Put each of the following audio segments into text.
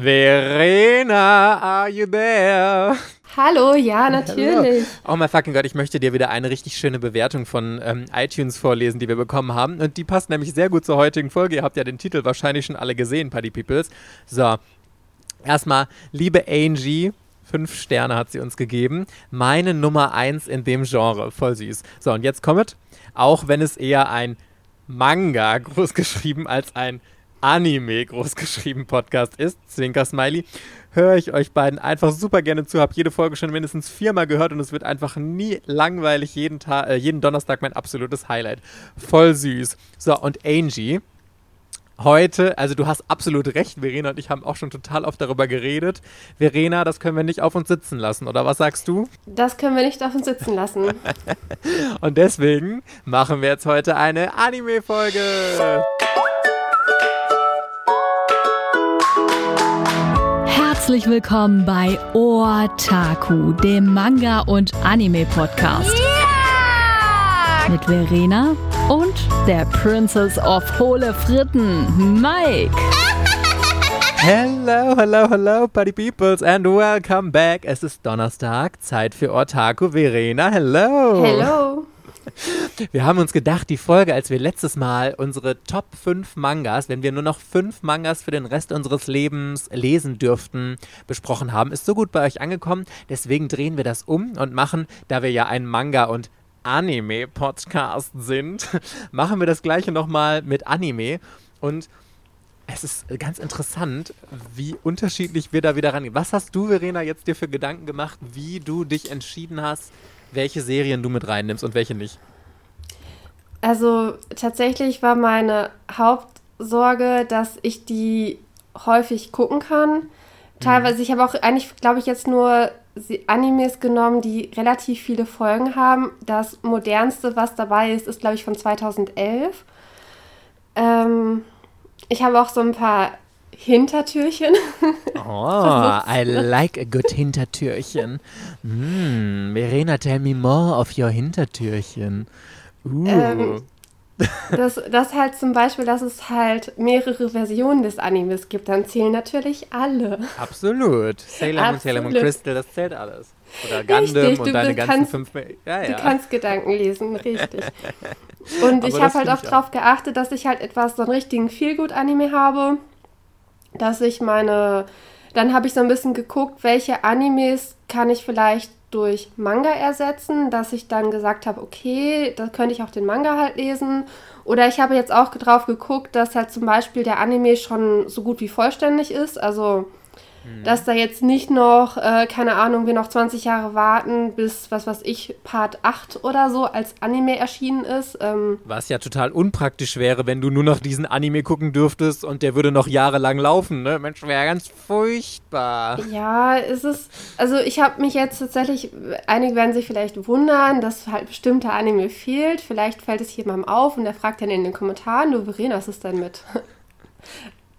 Verena, are you there? Hallo, ja, natürlich. Oh mein fucking Gott, ich möchte dir wieder eine richtig schöne Bewertung von ähm, iTunes vorlesen, die wir bekommen haben. Und die passt nämlich sehr gut zur heutigen Folge. Ihr habt ja den Titel wahrscheinlich schon alle gesehen, Party Peoples. So, erstmal, liebe Angie, fünf Sterne hat sie uns gegeben. Meine Nummer eins in dem Genre. Voll süß. So, und jetzt kommt, auch wenn es eher ein Manga großgeschrieben als ein Anime großgeschrieben Podcast ist, Zwinker Smiley, höre ich euch beiden einfach super gerne zu. Habe jede Folge schon mindestens viermal gehört und es wird einfach nie langweilig. Jeden, Tag, äh, jeden Donnerstag mein absolutes Highlight. Voll süß. So, und Angie, heute, also du hast absolut recht, Verena und ich haben auch schon total oft darüber geredet. Verena, das können wir nicht auf uns sitzen lassen, oder was sagst du? Das können wir nicht auf uns sitzen lassen. und deswegen machen wir jetzt heute eine Anime-Folge. Herzlich willkommen bei Otaku, dem Manga- und Anime-Podcast. Yeah! Mit Verena und der Princess of Hohle Fritten, Mike. Hello, hello, hello, Party Peoples and welcome back. Es ist Donnerstag, Zeit für Otaku. Verena, hello. Hello. Wir haben uns gedacht, die Folge, als wir letztes Mal unsere Top 5 Mangas, wenn wir nur noch 5 Mangas für den Rest unseres Lebens lesen dürften, besprochen haben, ist so gut bei euch angekommen. Deswegen drehen wir das um und machen, da wir ja ein Manga- und Anime-Podcast sind, machen wir das gleiche nochmal mit Anime. Und es ist ganz interessant, wie unterschiedlich wir da wieder rangehen. Was hast du, Verena, jetzt dir für Gedanken gemacht, wie du dich entschieden hast, welche Serien du mit reinnimmst und welche nicht? Also tatsächlich war meine Hauptsorge, dass ich die häufig gucken kann. Teilweise, ich habe auch eigentlich, glaube ich, jetzt nur Animes genommen, die relativ viele Folgen haben. Das modernste, was dabei ist, ist, glaube ich, von 2011. Ähm, ich habe auch so ein paar Hintertürchen. Oh, I like a good Hintertürchen. Mm, Verena, tell me more of your Hintertürchen. Uh. Ähm, das, das halt zum Beispiel, dass es halt mehrere Versionen des Animes gibt, dann zählen natürlich alle. Absolut. Sailor Moon, Sailor Moon Crystal, das zählt alles. Oder Gundam richtig, und deine ganzen kannst, fünf... Ja, ja. Du kannst Gedanken lesen, richtig. Und ich habe halt auch darauf geachtet, dass ich halt etwas, so einen richtigen Feelgood-Anime habe, dass ich meine... Dann habe ich so ein bisschen geguckt, welche Animes kann ich vielleicht durch Manga ersetzen, dass ich dann gesagt habe, okay, da könnte ich auch den Manga halt lesen. Oder ich habe jetzt auch drauf geguckt, dass halt zum Beispiel der Anime schon so gut wie vollständig ist. Also dass da jetzt nicht noch, äh, keine Ahnung, wir noch 20 Jahre warten, bis, was weiß ich, Part 8 oder so als Anime erschienen ist. Ähm, Was ja total unpraktisch wäre, wenn du nur noch diesen Anime gucken dürftest und der würde noch jahrelang laufen, ne? Mensch, wäre ganz furchtbar. ja, ist es, also ich habe mich jetzt tatsächlich, einige werden sich vielleicht wundern, dass halt bestimmter Anime fehlt. Vielleicht fällt es jemandem auf und der fragt dann in den Kommentaren, du Verena, was ist denn mit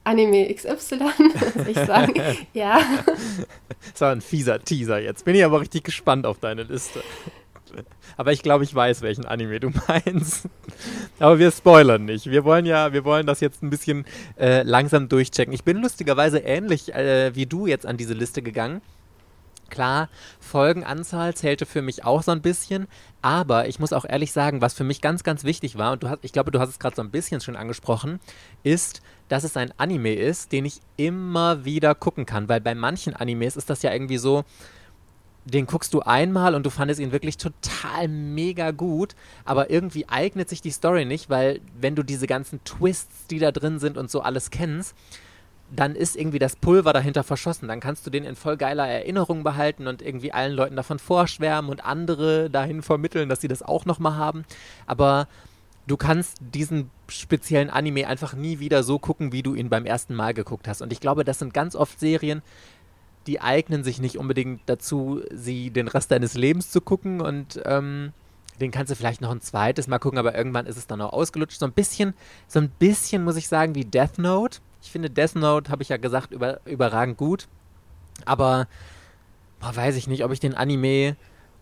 Anime XY? Was ich sagen? ja. Das war ein fieser Teaser jetzt. Bin ich aber richtig gespannt auf deine Liste. Aber ich glaube, ich weiß, welchen Anime du meinst. Aber wir spoilern nicht. Wir wollen ja, wir wollen das jetzt ein bisschen äh, langsam durchchecken. Ich bin lustigerweise ähnlich äh, wie du jetzt an diese Liste gegangen. Klar, Folgenanzahl zählte für mich auch so ein bisschen, aber ich muss auch ehrlich sagen, was für mich ganz, ganz wichtig war, und hast, ich glaube, du hast es gerade so ein bisschen schon angesprochen, ist, dass es ein Anime ist, den ich immer wieder gucken kann, weil bei manchen Animes ist das ja irgendwie so, den guckst du einmal und du fandest ihn wirklich total mega gut, aber irgendwie eignet sich die Story nicht, weil wenn du diese ganzen Twists, die da drin sind und so alles kennst, dann ist irgendwie das Pulver dahinter verschossen. Dann kannst du den in voll geiler Erinnerung behalten und irgendwie allen Leuten davon vorschwärmen und andere dahin vermitteln, dass sie das auch nochmal haben. Aber du kannst diesen speziellen Anime einfach nie wieder so gucken, wie du ihn beim ersten Mal geguckt hast. Und ich glaube, das sind ganz oft Serien, die eignen sich nicht unbedingt dazu, sie den Rest deines Lebens zu gucken und ähm, den kannst du vielleicht noch ein zweites Mal gucken, aber irgendwann ist es dann auch ausgelutscht. So ein bisschen, so ein bisschen muss ich sagen, wie Death Note. Ich finde Death Note, habe ich ja gesagt, über, überragend gut. Aber boah, weiß ich nicht, ob ich den Anime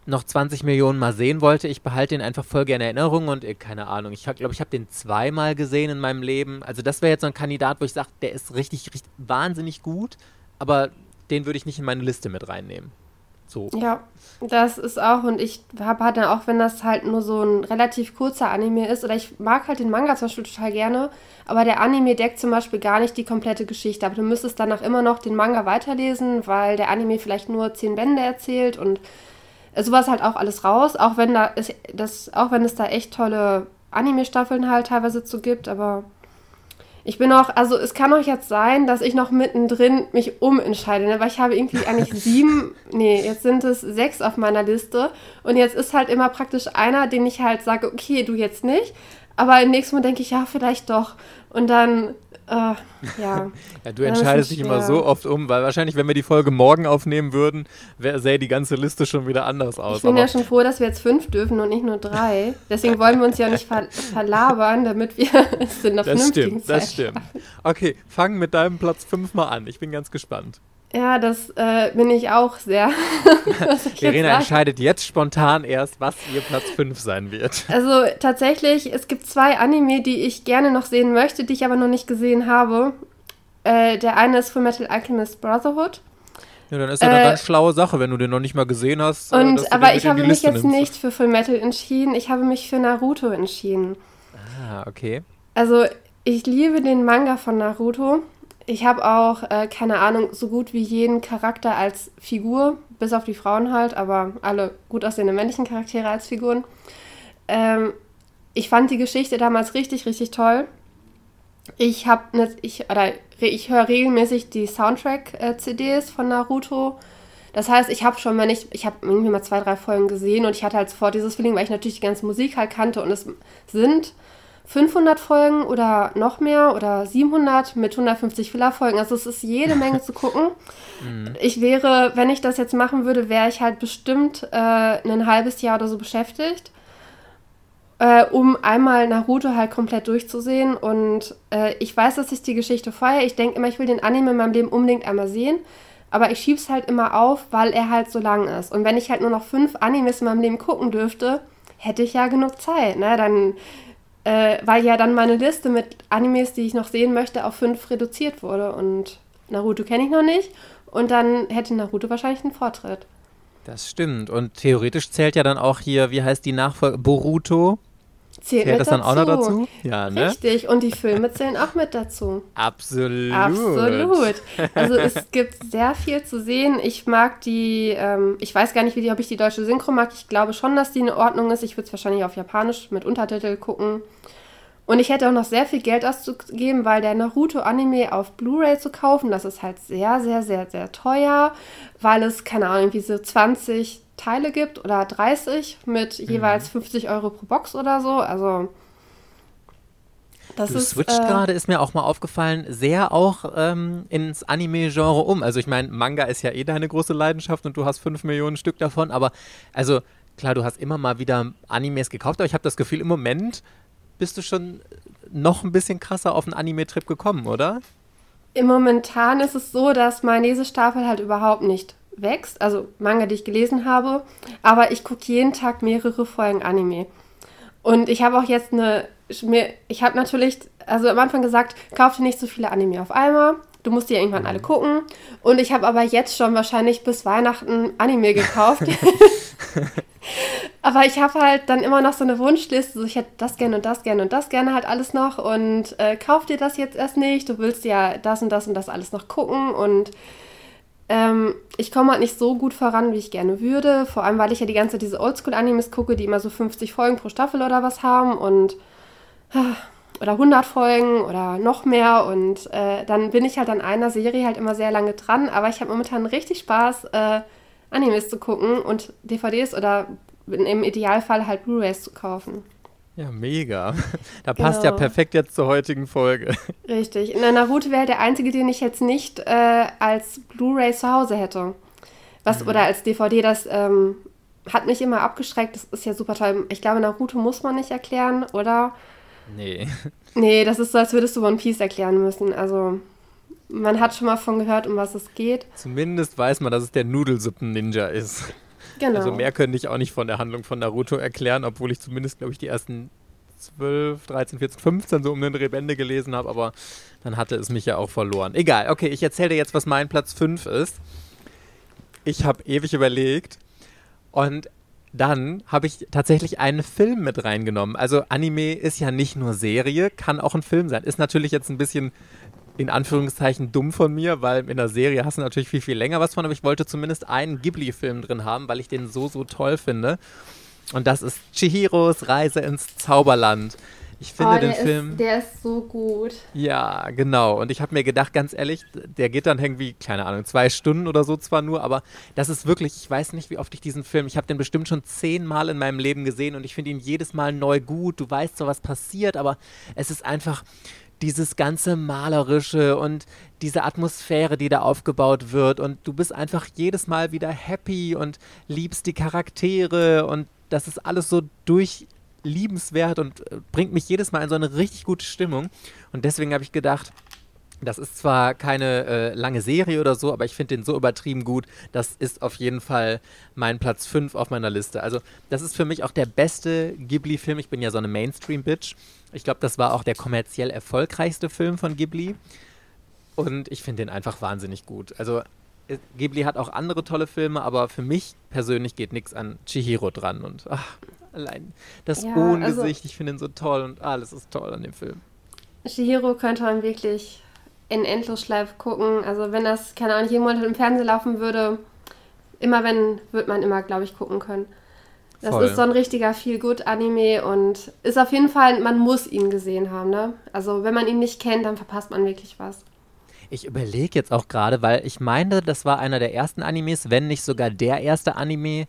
noch 20 Millionen Mal sehen wollte. Ich behalte den einfach voll gerne in Erinnerung und äh, keine Ahnung. Ich glaube, ich habe den zweimal gesehen in meinem Leben. Also das wäre jetzt so ein Kandidat, wo ich sage, der ist richtig, richtig wahnsinnig gut. aber den würde ich nicht in meine Liste mit reinnehmen. So. Ja, das ist auch, und ich habe halt dann auch, wenn das halt nur so ein relativ kurzer Anime ist, oder ich mag halt den Manga zum Beispiel total gerne, aber der Anime deckt zum Beispiel gar nicht die komplette Geschichte. Aber du müsstest danach immer noch den Manga weiterlesen, weil der Anime vielleicht nur zehn Bände erzählt und sowas halt auch alles raus, auch wenn da ist, das, auch wenn es da echt tolle Anime-Staffeln halt teilweise zu gibt, aber ich bin auch, also es kann auch jetzt sein, dass ich noch mittendrin mich umentscheide, ne? weil ich habe irgendwie eigentlich sieben, nee, jetzt sind es sechs auf meiner Liste und jetzt ist halt immer praktisch einer, den ich halt sage, okay, du jetzt nicht, aber im nächsten Mal denke ich, ja, vielleicht doch. Und dann äh, ja. ja. Du entscheidest dich immer so oft um, weil wahrscheinlich, wenn wir die Folge morgen aufnehmen würden, sähe die ganze Liste schon wieder anders aus. Ich bin ja schon froh, dass wir jetzt fünf dürfen und nicht nur drei. Deswegen wollen wir uns ja nicht ver verlabern, damit wir es in der Das stimmt, das stimmt. Okay, fang mit deinem Platz fünf mal an. Ich bin ganz gespannt. Ja, das äh, bin ich auch sehr. Verena entscheidet jetzt spontan erst, was ihr Platz 5 sein wird. Also tatsächlich, es gibt zwei Anime, die ich gerne noch sehen möchte, die ich aber noch nicht gesehen habe. Äh, der eine ist Full Metal Alchemist Brotherhood. Ja, dann ist ja eine äh, ganz schlaue Sache, wenn du den noch nicht mal gesehen hast. Äh, und, aber ich habe mich jetzt nimmst. nicht für Full Metal entschieden, ich habe mich für Naruto entschieden. Ah, okay. Also ich liebe den Manga von Naruto. Ich habe auch, äh, keine Ahnung, so gut wie jeden Charakter als Figur, bis auf die Frauen halt, aber alle gut aussehende männlichen Charaktere als Figuren. Ähm, ich fand die Geschichte damals richtig, richtig toll. Ich habe ne, ich ich höre regelmäßig die Soundtrack-CDs von Naruto. Das heißt, ich habe schon, wenn ich, ich habe irgendwie mal zwei, drei Folgen gesehen und ich hatte halt sofort dieses Feeling, weil ich natürlich die ganze Musik halt kannte und es sind 500 Folgen oder noch mehr oder 700 mit 150 Filler-Folgen. Also es ist jede Menge zu gucken. Mhm. Ich wäre, wenn ich das jetzt machen würde, wäre ich halt bestimmt äh, ein halbes Jahr oder so beschäftigt, äh, um einmal Naruto halt komplett durchzusehen. Und äh, ich weiß, dass ich die Geschichte feiere. Ich denke immer, ich will den Anime in meinem Leben unbedingt einmal sehen. Aber ich schiebe es halt immer auf, weil er halt so lang ist. Und wenn ich halt nur noch fünf Animes in meinem Leben gucken dürfte, hätte ich ja genug Zeit. Ne? Dann äh, weil ja dann meine Liste mit Animes, die ich noch sehen möchte, auf fünf reduziert wurde. Und Naruto kenne ich noch nicht. Und dann hätte Naruto wahrscheinlich einen Vortritt. Das stimmt. Und theoretisch zählt ja dann auch hier, wie heißt die Nachfolge? Boruto. Zählt, Zählt das dazu. dann auch noch dazu? Ja, ne? Richtig, und die Filme zählen auch mit dazu. Absolut. Absolut. Also es gibt sehr viel zu sehen. Ich mag die, ähm, ich weiß gar nicht, wie die, ob ich die deutsche Synchro mag. Ich glaube schon, dass die in Ordnung ist. Ich würde es wahrscheinlich auf Japanisch mit Untertitel gucken. Und ich hätte auch noch sehr viel Geld auszugeben, weil der Naruto-Anime auf Blu-ray zu kaufen, das ist halt sehr, sehr, sehr, sehr teuer, weil es, keine Ahnung, irgendwie so 20 Teile gibt oder 30 mit mhm. jeweils 50 Euro pro Box oder so. Also das du ist, switcht äh, gerade, ist mir auch mal aufgefallen, sehr auch ähm, ins Anime-Genre um. Also ich meine, Manga ist ja eh deine große Leidenschaft und du hast 5 Millionen Stück davon, aber also klar, du hast immer mal wieder Animes gekauft, aber ich habe das Gefühl, im Moment bist du schon noch ein bisschen krasser auf einen Anime-Trip gekommen, oder? Im Momentan ist es so, dass meine Lesestaffel halt überhaupt nicht wächst, also Manga, die ich gelesen habe, aber ich gucke jeden Tag mehrere Folgen Anime. Und ich habe auch jetzt eine, ich habe natürlich, also am Anfang gesagt, kauf dir nicht so viele Anime auf einmal. Du musst die ja irgendwann alle gucken. Und ich habe aber jetzt schon wahrscheinlich bis Weihnachten Anime gekauft. aber ich habe halt dann immer noch so eine Wunschliste. So, ich hätte das gerne und das gerne und das gerne halt alles noch. Und äh, kauf dir das jetzt erst nicht. Du willst ja das und das und das alles noch gucken. Und ähm, ich komme halt nicht so gut voran, wie ich gerne würde. Vor allem, weil ich ja die ganze Zeit diese Oldschool-Animes gucke, die immer so 50 Folgen pro Staffel oder was haben und ah, oder 100 Folgen oder noch mehr. Und äh, dann bin ich halt an einer Serie halt immer sehr lange dran. Aber ich habe momentan richtig Spaß, äh, Animes zu gucken und DVDs oder im Idealfall halt Blu-rays zu kaufen. Ja, mega. Da passt genau. ja perfekt jetzt zur heutigen Folge. Richtig. In Naruto wäre der einzige, den ich jetzt nicht äh, als Blu-ray zu Hause hätte. Was, mhm. Oder als DVD, das ähm, hat mich immer abgeschreckt. Das ist ja super toll. Ich glaube, Naruto muss man nicht erklären, oder? Nee. Nee, das ist so, als würdest du One Piece erklären müssen. Also, man hat schon mal von gehört, um was es geht. Zumindest weiß man, dass es der Nudelsuppen-Ninja ist. Genau. Also mehr könnte ich auch nicht von der Handlung von Naruto erklären, obwohl ich zumindest, glaube ich, die ersten 12, 13, 14, 15 so um den Rebände gelesen habe, aber dann hatte es mich ja auch verloren. Egal, okay, ich erzähle dir jetzt, was mein Platz 5 ist. Ich habe ewig überlegt und dann habe ich tatsächlich einen Film mit reingenommen. Also Anime ist ja nicht nur Serie, kann auch ein Film sein. Ist natürlich jetzt ein bisschen in Anführungszeichen dumm von mir, weil in der Serie hast du natürlich viel, viel länger was von, aber ich wollte zumindest einen Ghibli-Film drin haben, weil ich den so, so toll finde. Und das ist Chihiros Reise ins Zauberland. Ich finde oh, den Film. Ist, der ist so gut. Ja, genau. Und ich habe mir gedacht, ganz ehrlich, der geht dann irgendwie, keine Ahnung, zwei Stunden oder so zwar nur, aber das ist wirklich, ich weiß nicht, wie oft ich diesen Film, ich habe den bestimmt schon zehnmal in meinem Leben gesehen und ich finde ihn jedes Mal neu gut. Du weißt so, was passiert, aber es ist einfach dieses ganze Malerische und diese Atmosphäre, die da aufgebaut wird. Und du bist einfach jedes Mal wieder happy und liebst die Charaktere und das ist alles so durch liebenswert und äh, bringt mich jedes Mal in so eine richtig gute Stimmung. Und deswegen habe ich gedacht, das ist zwar keine äh, lange Serie oder so, aber ich finde den so übertrieben gut. Das ist auf jeden Fall mein Platz 5 auf meiner Liste. Also, das ist für mich auch der beste Ghibli-Film. Ich bin ja so eine Mainstream-Bitch. Ich glaube, das war auch der kommerziell erfolgreichste Film von Ghibli. Und ich finde den einfach wahnsinnig gut. Also, äh, Ghibli hat auch andere tolle Filme, aber für mich persönlich geht nichts an Chihiro dran. Und ach, Allein das ja, Ohngesicht, also, ich finde ihn so toll und alles ist toll an dem Film. Shihiro könnte man wirklich in Endlosschleife gucken. Also wenn das, keine Ahnung, jeden Monat im Fernsehen laufen würde, immer wenn, wird man immer, glaube ich, gucken können. Das Voll. ist so ein richtiger Feel-Good-Anime und ist auf jeden Fall, man muss ihn gesehen haben, ne? Also wenn man ihn nicht kennt, dann verpasst man wirklich was. Ich überlege jetzt auch gerade, weil ich meine, das war einer der ersten Animes, wenn nicht sogar der erste Anime,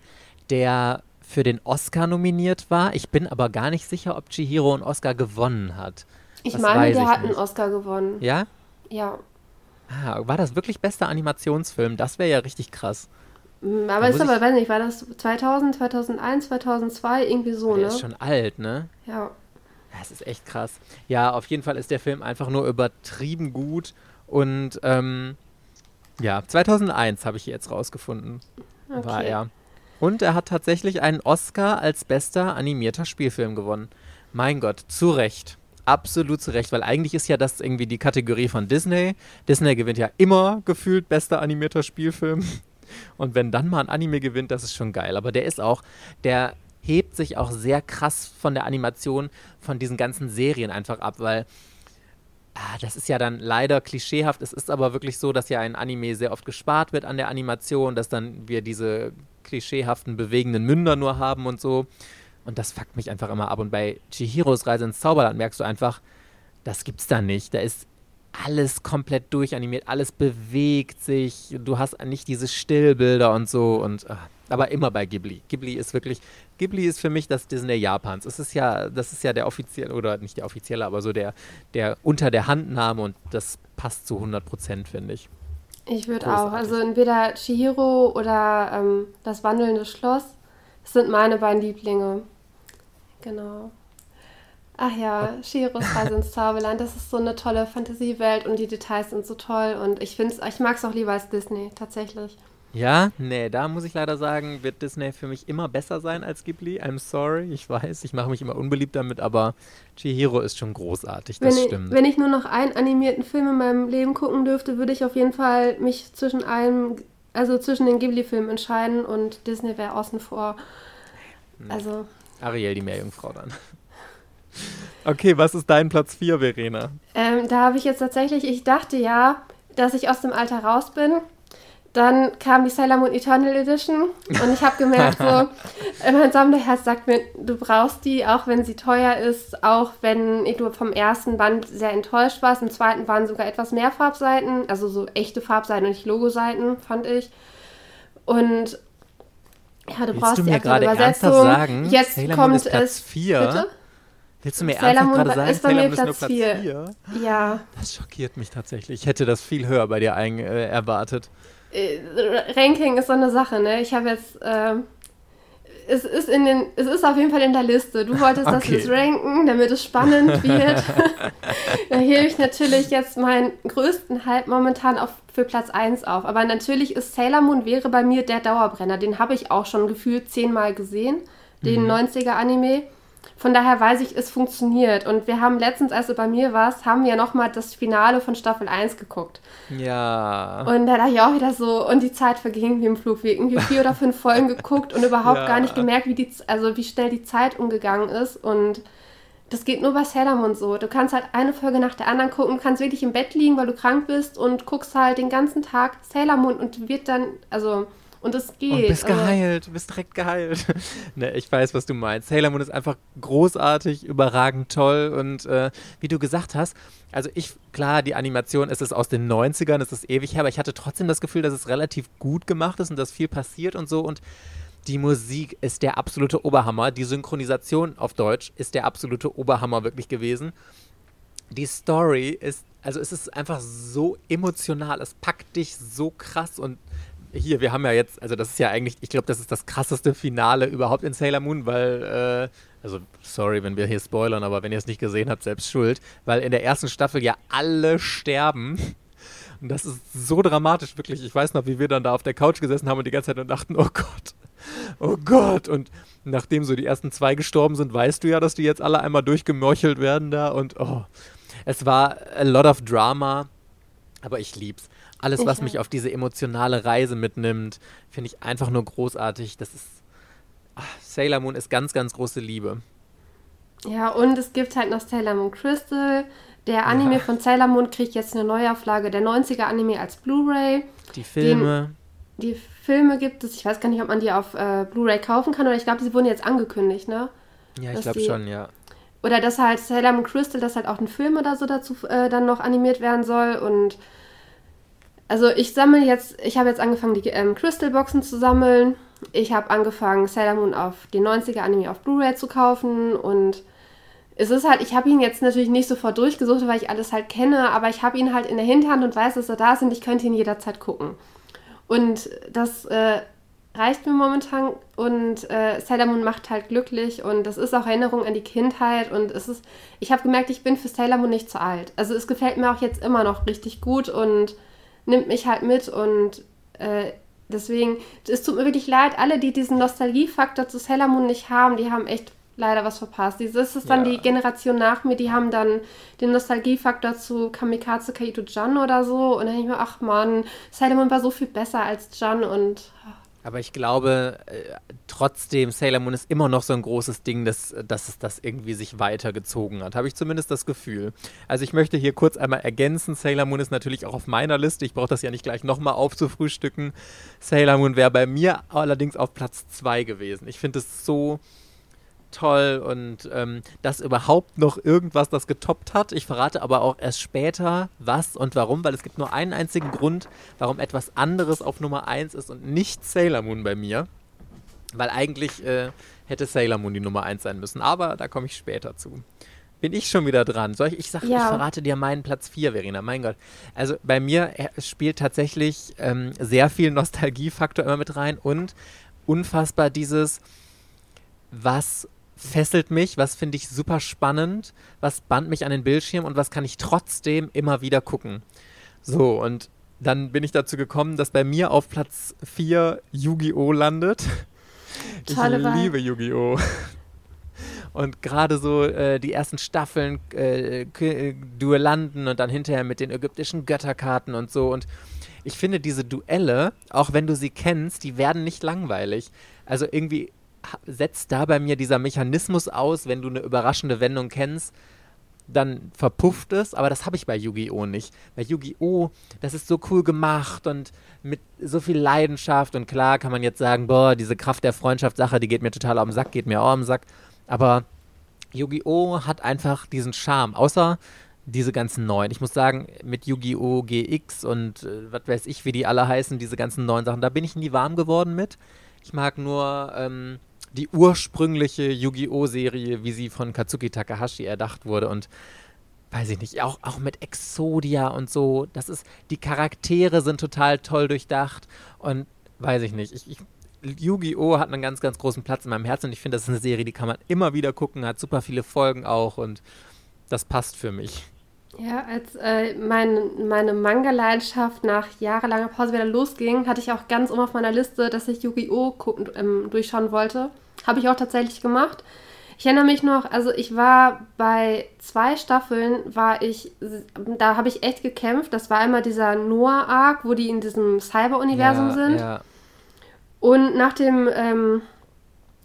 der für den Oscar nominiert war. Ich bin aber gar nicht sicher, ob Chihiro einen Oscar gewonnen hat. Ich das meine, der ich hat nicht. einen Oscar gewonnen. Ja? Ja. Ah, war das wirklich bester Animationsfilm? Das wäre ja richtig krass. Mm, aber da ist aber, weiß nicht, war das 2000, 2001, 2002, irgendwie so, der ne? ist schon alt, ne? Ja. Das ist echt krass. Ja, auf jeden Fall ist der Film einfach nur übertrieben gut und ähm, ja, 2001 habe ich jetzt rausgefunden, okay. war er. Und er hat tatsächlich einen Oscar als bester animierter Spielfilm gewonnen. Mein Gott, zu Recht. Absolut zu Recht, weil eigentlich ist ja das irgendwie die Kategorie von Disney. Disney gewinnt ja immer gefühlt bester animierter Spielfilm. Und wenn dann mal ein Anime gewinnt, das ist schon geil. Aber der ist auch, der hebt sich auch sehr krass von der Animation von diesen ganzen Serien einfach ab, weil ah, das ist ja dann leider klischeehaft. Es ist aber wirklich so, dass ja ein Anime sehr oft gespart wird an der Animation, dass dann wir diese klischeehaften, bewegenden Münder nur haben und so. Und das fuckt mich einfach immer ab. Und bei Chihiros Reise ins Zauberland merkst du einfach, das gibt's da nicht. Da ist alles komplett durchanimiert, alles bewegt sich. Du hast nicht diese Stillbilder und so. Und ach, aber immer bei Ghibli. Ghibli ist wirklich, Ghibli ist für mich das Disney Japans. Es ist ja, das ist ja der offizielle, oder nicht der offizielle, aber so der, der unter der Handnahme und das passt zu 100 Prozent, finde ich. Ich würde auch. Also entweder Chihiro oder ähm, das wandelnde Schloss. Das sind meine beiden Lieblinge. Genau. Ach ja, Chihiros Reise ins Zauberland, das ist so eine tolle Fantasiewelt und die Details sind so toll und ich finde ich mag es auch lieber als Disney, tatsächlich. Ja, nee, da muss ich leider sagen, wird Disney für mich immer besser sein als Ghibli. I'm sorry, ich weiß, ich mache mich immer unbeliebt damit, aber Chihiro ist schon großartig, das wenn stimmt. Ich, wenn ich nur noch einen animierten Film in meinem Leben gucken dürfte, würde ich auf jeden Fall mich zwischen einem, also zwischen den Ghibli-Filmen entscheiden und Disney wäre außen vor. Also. Ariel, die Meerjungfrau dann. Okay, was ist dein Platz 4, Verena? Ähm, da habe ich jetzt tatsächlich, ich dachte ja, dass ich aus dem Alter raus bin. Dann kam die Sailor Moon Eternal Edition und ich habe gemerkt, so, mein Sammlerherz sagt mir, du brauchst die, auch wenn sie teuer ist, auch wenn du vom ersten Band sehr enttäuscht warst. Im zweiten waren sogar etwas mehr Farbseiten, also so echte Farbseiten und nicht Logoseiten, fand ich. Und ja, du Willst brauchst du mir gerade Übersetzung. Sagen, Jetzt Sailor kommt Moon ist Platz es. 4? Bitte? Willst du mir Sailor ernsthaft gerade sagen, ist bei mir Platz 4? Ja. Das schockiert mich tatsächlich. Ich hätte das viel höher bei dir ein, äh, erwartet. Äh, Ranking ist so eine Sache, ne? Ich habe jetzt. Äh, es ist, in den, es ist auf jeden Fall in der Liste. Du wolltest okay. das jetzt ranken, damit es spannend wird. da hebe ich natürlich jetzt meinen größten Hype momentan auf, für Platz 1 auf. Aber natürlich ist Sailor Moon wäre bei mir der Dauerbrenner. Den habe ich auch schon gefühlt zehnmal gesehen. Den mhm. 90er Anime. Von daher weiß ich, es funktioniert. Und wir haben letztens, als du bei mir warst, haben wir ja nochmal das Finale von Staffel 1 geguckt. Ja. Und da dachte ich auch wieder so, und die Zeit verging wie im Flug. Wir irgendwie vier oder fünf Folgen geguckt und überhaupt ja. gar nicht gemerkt, wie, die, also wie schnell die Zeit umgegangen ist. Und das geht nur bei Sailor Moon so. Du kannst halt eine Folge nach der anderen gucken, kannst wirklich im Bett liegen, weil du krank bist und guckst halt den ganzen Tag Sailor Moon und wird dann, also und es geht. Und bist geheilt, bist direkt geheilt. ne, ich weiß, was du meinst. Sailor Moon ist einfach großartig, überragend toll und äh, wie du gesagt hast, also ich, klar, die Animation ist es aus den 90ern, es ist ewig her, aber ich hatte trotzdem das Gefühl, dass es relativ gut gemacht ist und dass viel passiert und so und die Musik ist der absolute Oberhammer. Die Synchronisation auf Deutsch ist der absolute Oberhammer wirklich gewesen. Die Story ist, also es ist einfach so emotional, es packt dich so krass und hier, wir haben ja jetzt, also das ist ja eigentlich, ich glaube, das ist das krasseste Finale überhaupt in Sailor Moon, weil, äh, also sorry, wenn wir hier spoilern, aber wenn ihr es nicht gesehen habt, selbst schuld, weil in der ersten Staffel ja alle sterben. Und das ist so dramatisch, wirklich. Ich weiß noch, wie wir dann da auf der Couch gesessen haben und die ganze Zeit und dachten, oh Gott, oh Gott. Und nachdem so die ersten zwei gestorben sind, weißt du ja, dass die jetzt alle einmal durchgemorchelt werden da und oh, es war a lot of drama, aber ich lieb's. Alles, was mich auf diese emotionale Reise mitnimmt, finde ich einfach nur großartig. Das ist. Ach, Sailor Moon ist ganz, ganz große Liebe. Ja, und es gibt halt noch Sailor Moon Crystal. Der Anime ja. von Sailor Moon kriegt jetzt eine Neuauflage der 90er Anime als Blu-ray. Die Filme. Den, die Filme gibt es. Ich weiß gar nicht, ob man die auf äh, Blu-ray kaufen kann oder ich glaube, sie wurden jetzt angekündigt, ne? Ja, ich glaube schon, ja. Oder dass halt Sailor Moon Crystal, dass halt auch ein Film oder so dazu äh, dann noch animiert werden soll und also ich sammle jetzt, ich habe jetzt angefangen, die ähm, Crystal-Boxen zu sammeln. Ich habe angefangen, Sailor Moon auf den 90er Anime auf Blu-ray zu kaufen und es ist halt, ich habe ihn jetzt natürlich nicht sofort durchgesucht, weil ich alles halt kenne, aber ich habe ihn halt in der Hinterhand und weiß, dass er da ist und ich könnte ihn jederzeit gucken. Und das äh, reicht mir momentan und äh, Sailor Moon macht halt glücklich und das ist auch Erinnerung an die Kindheit und es ist, ich habe gemerkt, ich bin für Sailor Moon nicht zu alt. Also es gefällt mir auch jetzt immer noch richtig gut und nimmt mich halt mit und äh, deswegen, es tut mir wirklich leid, alle, die diesen Nostalgiefaktor zu Sailor Moon nicht haben, die haben echt leider was verpasst. Das ist dann ja. die Generation nach mir, die haben dann den Nostalgiefaktor zu Kamikaze Kaito Jan oder so und dann denke ich mir, ach man, Sailor Moon war so viel besser als Jan und aber ich glaube, äh, trotzdem, Sailor Moon ist immer noch so ein großes Ding, dass, dass es das irgendwie sich weitergezogen hat. Habe ich zumindest das Gefühl. Also ich möchte hier kurz einmal ergänzen, Sailor Moon ist natürlich auch auf meiner Liste. Ich brauche das ja nicht gleich nochmal aufzufrühstücken. Sailor Moon wäre bei mir allerdings auf Platz 2 gewesen. Ich finde es so toll und ähm, dass überhaupt noch irgendwas das getoppt hat. Ich verrate aber auch erst später, was und warum, weil es gibt nur einen einzigen Grund, warum etwas anderes auf Nummer 1 ist und nicht Sailor Moon bei mir. Weil eigentlich äh, hätte Sailor Moon die Nummer 1 sein müssen, aber da komme ich später zu. Bin ich schon wieder dran? Soll ich, ich sag, ja. ich verrate dir meinen Platz 4, Verena, mein Gott. Also bei mir äh, spielt tatsächlich ähm, sehr viel Nostalgiefaktor immer mit rein und unfassbar dieses, was fesselt mich, was finde ich super spannend, was band mich an den Bildschirm und was kann ich trotzdem immer wieder gucken. So, und dann bin ich dazu gekommen, dass bei mir auf Platz 4 Yu-Gi-Oh! landet. Tolle ich liebe Yu-Gi-Oh! Und gerade so äh, die ersten Staffeln, äh, Duellanden und dann hinterher mit den ägyptischen Götterkarten und so. Und ich finde diese Duelle, auch wenn du sie kennst, die werden nicht langweilig. Also irgendwie setzt da bei mir dieser Mechanismus aus, wenn du eine überraschende Wendung kennst, dann verpufft es, aber das habe ich bei Yu-Gi-Oh! nicht. Bei Yu-Gi-Oh! das ist so cool gemacht und mit so viel Leidenschaft und klar kann man jetzt sagen, boah, diese Kraft der Freundschaft-Sache, die geht mir total am Sack, geht mir auch am Sack, aber Yu-Gi-Oh! hat einfach diesen Charme, außer diese ganzen neuen. Ich muss sagen, mit Yu-Gi-Oh! GX und äh, was weiß ich, wie die alle heißen, diese ganzen neuen Sachen, da bin ich nie warm geworden mit. Ich mag nur ähm, die ursprüngliche Yu-Gi-Oh! Serie, wie sie von Katsuki Takahashi erdacht wurde und weiß ich nicht, auch, auch mit Exodia und so, das ist, die Charaktere sind total toll durchdacht und weiß ich nicht, ich, ich Yu-Gi-Oh! hat einen ganz, ganz großen Platz in meinem Herzen und ich finde, das ist eine Serie, die kann man immer wieder gucken, hat super viele Folgen auch und das passt für mich. Ja, als äh, mein, meine Manga-Leidenschaft nach jahrelanger Pause wieder losging, hatte ich auch ganz oben auf meiner Liste, dass ich Yu-Gi-Oh! Ähm, durchschauen wollte. Habe ich auch tatsächlich gemacht. Ich erinnere mich noch, also ich war bei zwei Staffeln, war ich, da habe ich echt gekämpft. Das war einmal dieser Noah-Arc, wo die in diesem Cyber-Universum ja, sind. Ja. Und nach dem, ähm,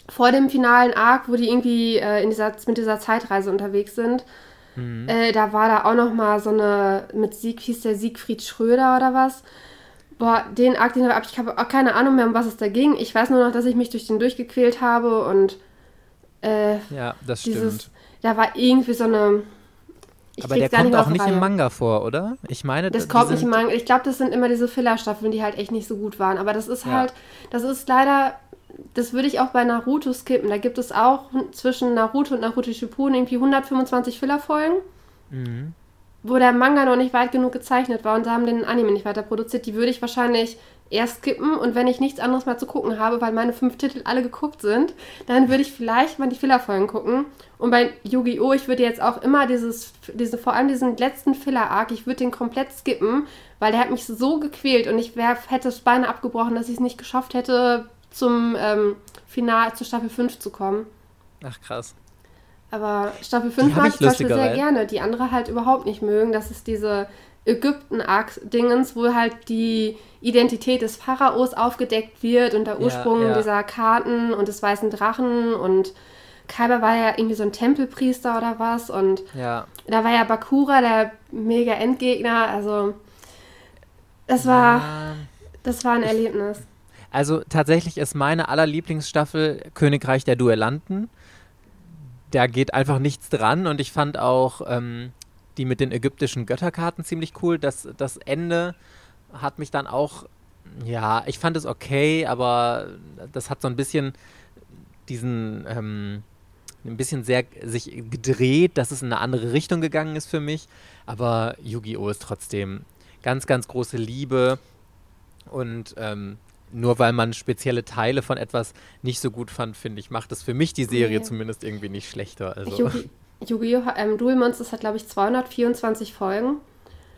vor dem finalen Arc, wo die irgendwie äh, in dieser, mit dieser Zeitreise unterwegs sind, mhm. äh, da war da auch noch mal so eine, mit Sieg, hieß der Siegfried Schröder oder was. Boah, den Arc, den habe ich habe auch keine Ahnung mehr, um was es da ging. Ich weiß nur noch, dass ich mich durch den durchgequält habe und äh, ja, das dieses, stimmt. Da war irgendwie so eine. Aber der kommt nicht auch nicht Reihe. im Manga vor, oder? Ich meine, das kommt nicht im Manga. Ich glaube, das sind immer diese Filler-Staffeln, die halt echt nicht so gut waren. Aber das ist ja. halt, das ist leider, das würde ich auch bei Naruto skippen. Da gibt es auch zwischen Naruto und Naruto Shippuden irgendwie 125 Filler-Folgen. Mhm. Wo der Manga noch nicht weit genug gezeichnet war und da haben den Anime nicht weiter produziert. Die würde ich wahrscheinlich erst skippen und wenn ich nichts anderes mehr zu gucken habe, weil meine fünf Titel alle geguckt sind, dann würde ich vielleicht mal die Fillerfolgen gucken. Und bei Yu-Gi-Oh! ich würde jetzt auch immer dieses, diese, vor allem diesen letzten Filler-Arc, ich würde den komplett skippen, weil der hat mich so gequält und ich wär, hätte es beinahe abgebrochen, dass ich es nicht geschafft hätte, zum ähm, Final, zur Staffel 5 zu kommen. Ach krass. Aber Staffel 5 mag ich zum Beispiel sehr gerne, die andere halt überhaupt nicht mögen. Das ist diese Ägypten-Dingens, wo halt die Identität des Pharaos aufgedeckt wird und der Ursprung ja, ja. dieser Karten und des weißen Drachen und Kaiba war ja irgendwie so ein Tempelpriester oder was und ja. da war ja Bakura der mega Endgegner, also das war das war ein Erlebnis. Also tatsächlich ist meine allerlieblingsstaffel Königreich der Duellanten. Da geht einfach nichts dran und ich fand auch ähm, die mit den ägyptischen Götterkarten ziemlich cool. Das, das Ende hat mich dann auch, ja, ich fand es okay, aber das hat so ein bisschen diesen, ähm, ein bisschen sehr sich gedreht, dass es in eine andere Richtung gegangen ist für mich. Aber Yu-Gi-Oh! ist trotzdem ganz, ganz große Liebe. Und ähm, nur weil man spezielle Teile von etwas nicht so gut fand, finde ich, macht es für mich die Serie nee. zumindest irgendwie nicht schlechter. Also. Yu-Gi-Oh! Ähm, Duel Monsters hat, glaube ich, 224 Folgen.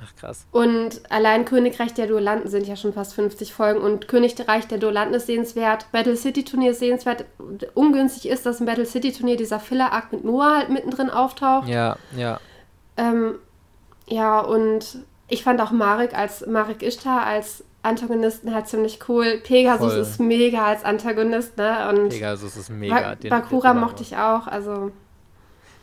Ach krass. Und allein Königreich der Duellanten sind ja schon fast 50 Folgen und Königreich der Duellanten ist sehenswert, Battle City Turnier ist sehenswert. Ungünstig ist, dass im Battle City Turnier dieser Filler-Akt mit Noah halt mittendrin auftaucht. Ja, ja. Ähm, ja, und ich fand auch Marek als Marek Ishtar als Antagonisten halt ziemlich cool. Pegasus Voll. ist mega als Antagonist, ne? Und Pegasus ist mega. Ba Bakura mochte ich auch, also.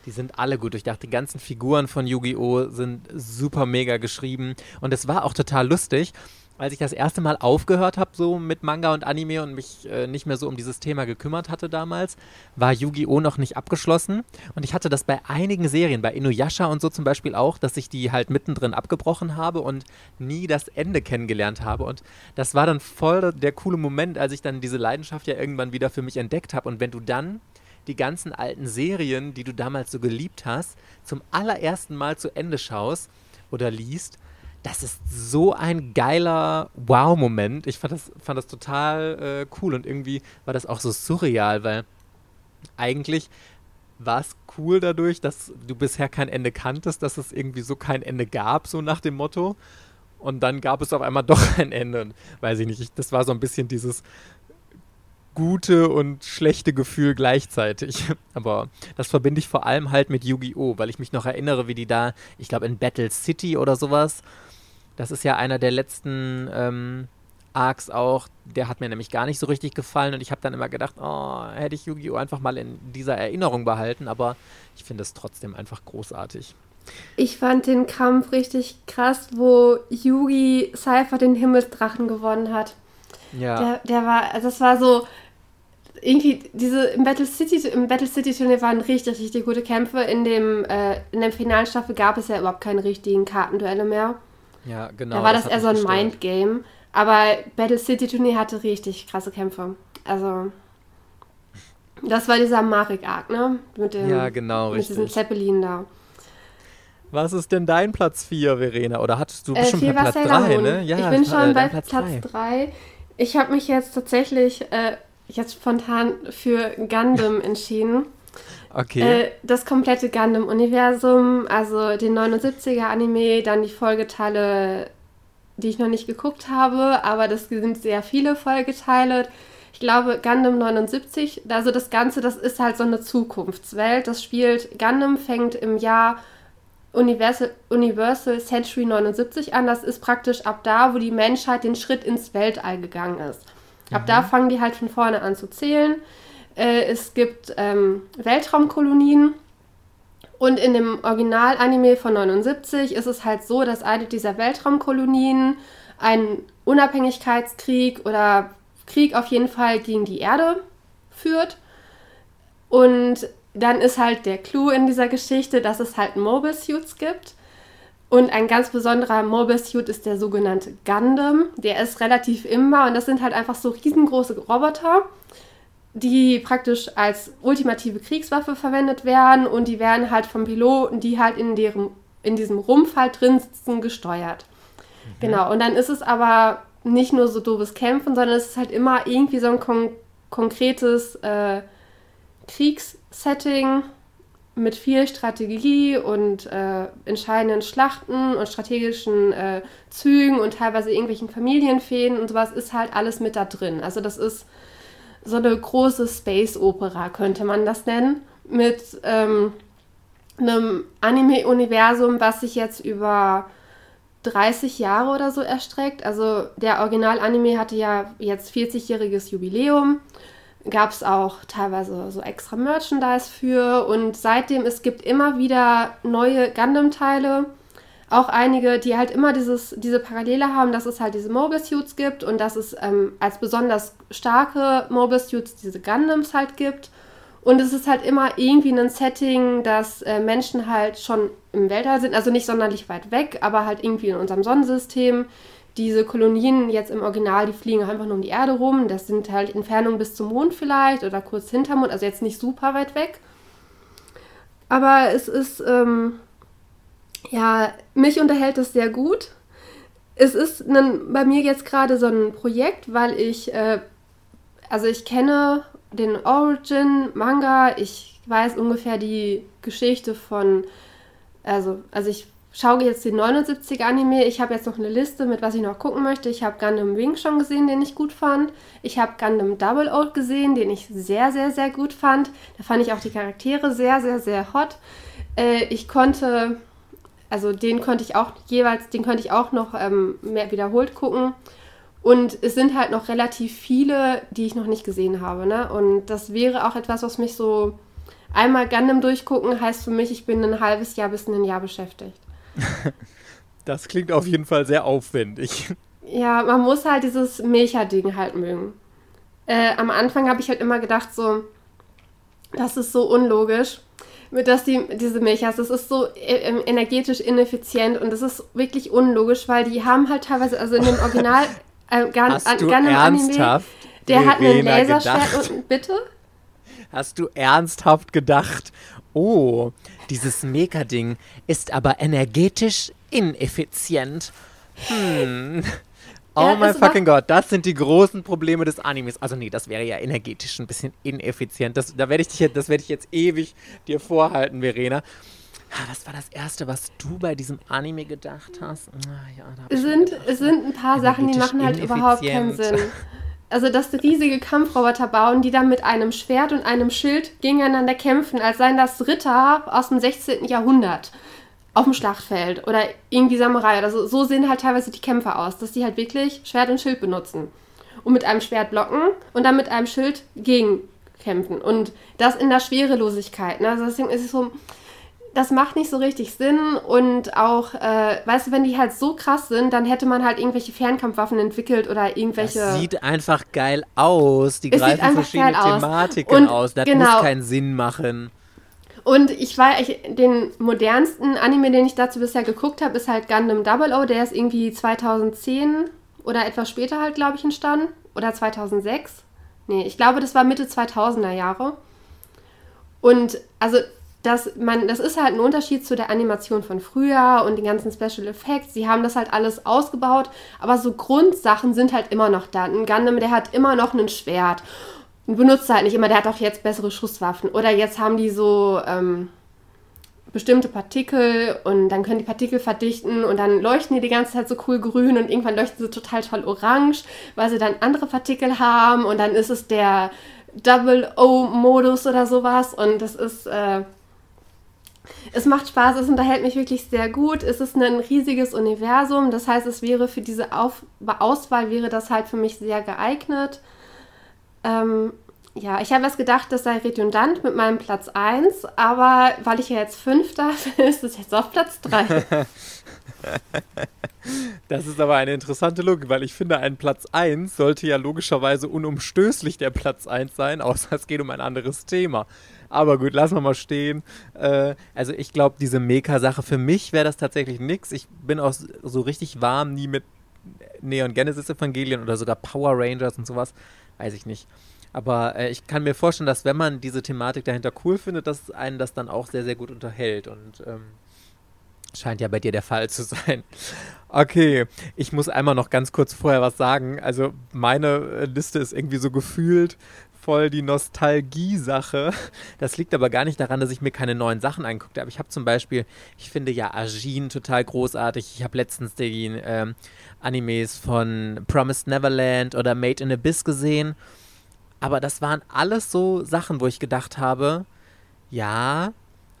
Die sind alle gut durchdacht. Die ganzen Figuren von Yu-Gi-Oh! sind super mega geschrieben. Und es war auch total lustig, als ich das erste Mal aufgehört habe, so mit Manga und Anime und mich äh, nicht mehr so um dieses Thema gekümmert hatte damals, war Yu-Gi-Oh! noch nicht abgeschlossen. Und ich hatte das bei einigen Serien, bei Inuyasha und so zum Beispiel auch, dass ich die halt mittendrin abgebrochen habe und nie das Ende kennengelernt habe. Und das war dann voll der coole Moment, als ich dann diese Leidenschaft ja irgendwann wieder für mich entdeckt habe. Und wenn du dann die ganzen alten Serien, die du damals so geliebt hast, zum allerersten Mal zu Ende schaust oder liest, das ist so ein geiler Wow-Moment. Ich fand das, fand das total äh, cool und irgendwie war das auch so surreal, weil eigentlich war es cool dadurch, dass du bisher kein Ende kanntest, dass es irgendwie so kein Ende gab, so nach dem Motto. Und dann gab es auf einmal doch ein Ende. Und weiß ich nicht, ich, das war so ein bisschen dieses gute und schlechte Gefühl gleichzeitig. Aber das verbinde ich vor allem halt mit Yu-Gi-Oh!, weil ich mich noch erinnere, wie die da, ich glaube in Battle City oder sowas, das ist ja einer der letzten ähm, Arcs auch, der hat mir nämlich gar nicht so richtig gefallen und ich habe dann immer gedacht, oh, hätte ich Yu-Gi-Oh! einfach mal in dieser Erinnerung behalten, aber ich finde es trotzdem einfach großartig. Ich fand den Kampf richtig krass, wo Yugi Cypher den Himmelsdrachen gewonnen hat. Ja. Der, der war, also das war so, irgendwie diese im Battle City im Battle City Turnier waren richtig richtig gute Kämpfe in dem äh, in der Finalstaffel gab es ja überhaupt keine richtigen Kartenduelle mehr ja genau da war das, das eher so ein Mindgame aber Battle City Turnier hatte richtig krasse Kämpfe also das war dieser Marek Arc ne mit dem ja genau mit richtig. diesem Zeppelin da was ist denn dein Platz 4, Verena? Oder hattest du äh, schon Platz 3, ne? Ja, ich bin schon äh, bei Platz 3. Ich habe mich jetzt tatsächlich äh, jetzt spontan für Gundam entschieden. Okay. Äh, das komplette Gundam-Universum, also den 79er-Anime, dann die Folgeteile, die ich noch nicht geguckt habe, aber das sind sehr viele Folgeteile. Ich glaube, Gundam 79, also das Ganze, das ist halt so eine Zukunftswelt. Das spielt, Gundam fängt im Jahr Universal, Universal Century 79 an. Das ist praktisch ab da, wo die Menschheit den Schritt ins Weltall gegangen ist. Ab mhm. da fangen die halt von vorne an zu zählen. Äh, es gibt ähm, Weltraumkolonien. Und in dem Original-Anime von 79 ist es halt so, dass eine dieser Weltraumkolonien einen Unabhängigkeitskrieg oder Krieg auf jeden Fall gegen die Erde führt. Und dann ist halt der Clou in dieser Geschichte, dass es halt Mobile Suits gibt. Und ein ganz besonderer Mobile Suit ist der sogenannte Gundam. Der ist relativ immer und das sind halt einfach so riesengroße Roboter, die praktisch als ultimative Kriegswaffe verwendet werden und die werden halt vom Piloten, die halt in, deren, in diesem Rumpf halt drin sitzen, gesteuert. Mhm. Genau, und dann ist es aber nicht nur so doofes Kämpfen, sondern es ist halt immer irgendwie so ein kon konkretes äh, Kriegssetting mit viel Strategie und äh, entscheidenden Schlachten und strategischen äh, Zügen und teilweise irgendwelchen Familienfäden und sowas ist halt alles mit da drin. Also das ist so eine große Space-Opera, könnte man das nennen, mit ähm, einem Anime-Universum, was sich jetzt über 30 Jahre oder so erstreckt. Also der Original-Anime hatte ja jetzt 40-jähriges Jubiläum. Gab es auch teilweise so extra Merchandise für. Und seitdem, es gibt immer wieder neue Gundam-Teile. Auch einige, die halt immer dieses, diese Parallele haben, dass es halt diese Mobile Suits gibt und dass es ähm, als besonders starke Mobile Suits diese Gundams halt gibt. Und es ist halt immer irgendwie ein Setting, dass äh, Menschen halt schon im Weltall sind, also nicht sonderlich weit weg, aber halt irgendwie in unserem Sonnensystem. Diese Kolonien jetzt im Original, die fliegen einfach nur um die Erde rum. Das sind halt Entfernungen bis zum Mond vielleicht oder kurz hinterm Mond, also jetzt nicht super weit weg. Aber es ist, ähm, ja, mich unterhält es sehr gut. Es ist ein, bei mir jetzt gerade so ein Projekt, weil ich, äh, also ich kenne den Origin-Manga. Ich weiß ungefähr die Geschichte von, also, also ich schaue jetzt den 79 Anime. Ich habe jetzt noch eine Liste mit was ich noch gucken möchte. Ich habe Gundam Wing schon gesehen, den ich gut fand. Ich habe Gundam Double O gesehen, den ich sehr, sehr, sehr gut fand. Da fand ich auch die Charaktere sehr, sehr, sehr hot. Äh, ich konnte, also den konnte ich auch jeweils, den konnte ich auch noch ähm, mehr wiederholt gucken. Und es sind halt noch relativ viele, die ich noch nicht gesehen habe. Ne? Und das wäre auch etwas, was mich so einmal Gundam durchgucken, heißt für mich, ich bin ein halbes Jahr bis ein Jahr beschäftigt. das klingt auf jeden Fall sehr aufwendig. Ja, man muss halt dieses Mecha-Ding halt mögen. Äh, am Anfang habe ich halt immer gedacht, so, das ist so unlogisch, dass die, diese Mechas, das ist so äh, energetisch ineffizient und das ist wirklich unlogisch, weil die haben halt teilweise, also in dem Original äh, Gun, Hast du Gun ernsthaft Anime, der hat einen Laserschwert und bitte? Hast du ernsthaft gedacht, oh, dieses Mecha-Ding ist aber energetisch ineffizient. Hm. Oh mein fucking Gott, das sind die großen Probleme des Animes. Also nee, das wäre ja energetisch ein bisschen ineffizient. Das, da werde ich dich jetzt, das werde ich jetzt ewig dir vorhalten, Verena. Ah, was war das Erste, was du bei diesem Anime gedacht hast? Ah, ja, es, sind, gedacht, es sind ein paar Sachen, die machen halt überhaupt keinen Sinn. Also, dass riesige Kampfroboter bauen, die dann mit einem Schwert und einem Schild gegeneinander kämpfen, als seien das Ritter aus dem 16. Jahrhundert auf dem Schlachtfeld oder irgendwie Samurai oder so. So sehen halt teilweise die Kämpfer aus, dass die halt wirklich Schwert und Schild benutzen. Und mit einem Schwert blocken und dann mit einem Schild gegenkämpfen. Und das in der Schwerelosigkeit. Ne? Also deswegen ist es so, das macht nicht so richtig Sinn und auch, äh, weißt du, wenn die halt so krass sind, dann hätte man halt irgendwelche Fernkampfwaffen entwickelt oder irgendwelche. Das sieht einfach geil aus. Die greifen verschiedene Thematiken aus. aus. Das genau. muss keinen Sinn machen. Und ich war, ich, den modernsten Anime, den ich dazu bisher geguckt habe, ist halt Gundam Double O. Der ist irgendwie 2010 oder etwas später halt, glaube ich, entstanden. Oder 2006. Nee, ich glaube, das war Mitte 2000er Jahre. Und also dass man, das ist halt ein Unterschied zu der Animation von früher und den ganzen Special Effects. Sie haben das halt alles ausgebaut, aber so Grundsachen sind halt immer noch da. Ein Gundam, der hat immer noch ein Schwert benutzt halt nicht immer, der hat auch jetzt bessere Schusswaffen. Oder jetzt haben die so ähm, bestimmte Partikel und dann können die Partikel verdichten und dann leuchten die die ganze Zeit so cool grün und irgendwann leuchten sie total toll orange, weil sie dann andere Partikel haben und dann ist es der Double O-Modus oder sowas und das ist, äh, es macht Spaß, es unterhält mich wirklich sehr gut. Es ist ein riesiges Universum, das heißt, es wäre für diese Auf Auswahl wäre das halt für mich sehr geeignet. Ähm, ja, ich habe erst gedacht, das sei redundant mit meinem Platz 1, aber weil ich ja jetzt 5 darf, ist es jetzt auf Platz 3. Das ist aber eine interessante Logik, weil ich finde, ein Platz 1 sollte ja logischerweise unumstößlich der Platz 1 sein, außer es geht um ein anderes Thema. Aber gut, lassen wir mal stehen. Äh, also ich glaube, diese Meka-Sache, für mich wäre das tatsächlich nichts. Ich bin auch so richtig warm nie mit Neon Genesis Evangelien oder sogar Power Rangers und sowas. Weiß ich nicht. Aber äh, ich kann mir vorstellen, dass wenn man diese Thematik dahinter cool findet, dass einen das dann auch sehr, sehr gut unterhält. Und ähm, scheint ja bei dir der Fall zu sein. Okay, ich muss einmal noch ganz kurz vorher was sagen. Also meine äh, Liste ist irgendwie so gefühlt voll die Nostalgie-Sache. Das liegt aber gar nicht daran, dass ich mir keine neuen Sachen anguckte. Aber ich habe zum Beispiel, ich finde ja Ajin total großartig. Ich habe letztens die ähm, Animes von Promised Neverland oder Made in Abyss gesehen. Aber das waren alles so Sachen, wo ich gedacht habe, ja,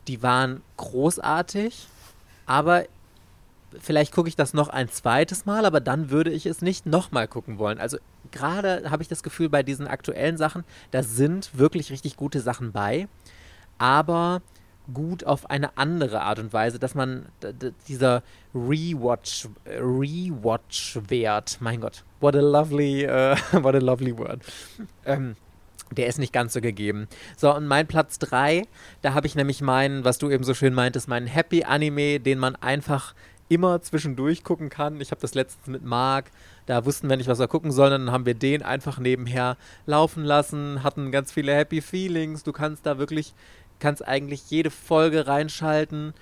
die waren großartig, aber vielleicht gucke ich das noch ein zweites Mal, aber dann würde ich es nicht nochmal gucken wollen. Also gerade habe ich das Gefühl, bei diesen aktuellen Sachen, da sind wirklich richtig gute Sachen bei, aber gut auf eine andere Art und Weise, dass man dieser Rewatch Rewatch Wert, mein Gott, what a lovely uh, what a lovely word. Ähm, der ist nicht ganz so gegeben. So, und mein Platz 3, da habe ich nämlich meinen, was du eben so schön meintest, meinen Happy Anime, den man einfach immer zwischendurch gucken kann. Ich habe das letztens mit Marc, da wussten wir nicht, was wir gucken sollen, dann haben wir den einfach nebenher laufen lassen, hatten ganz viele Happy Feelings. Du kannst da wirklich kannst eigentlich jede Folge reinschalten,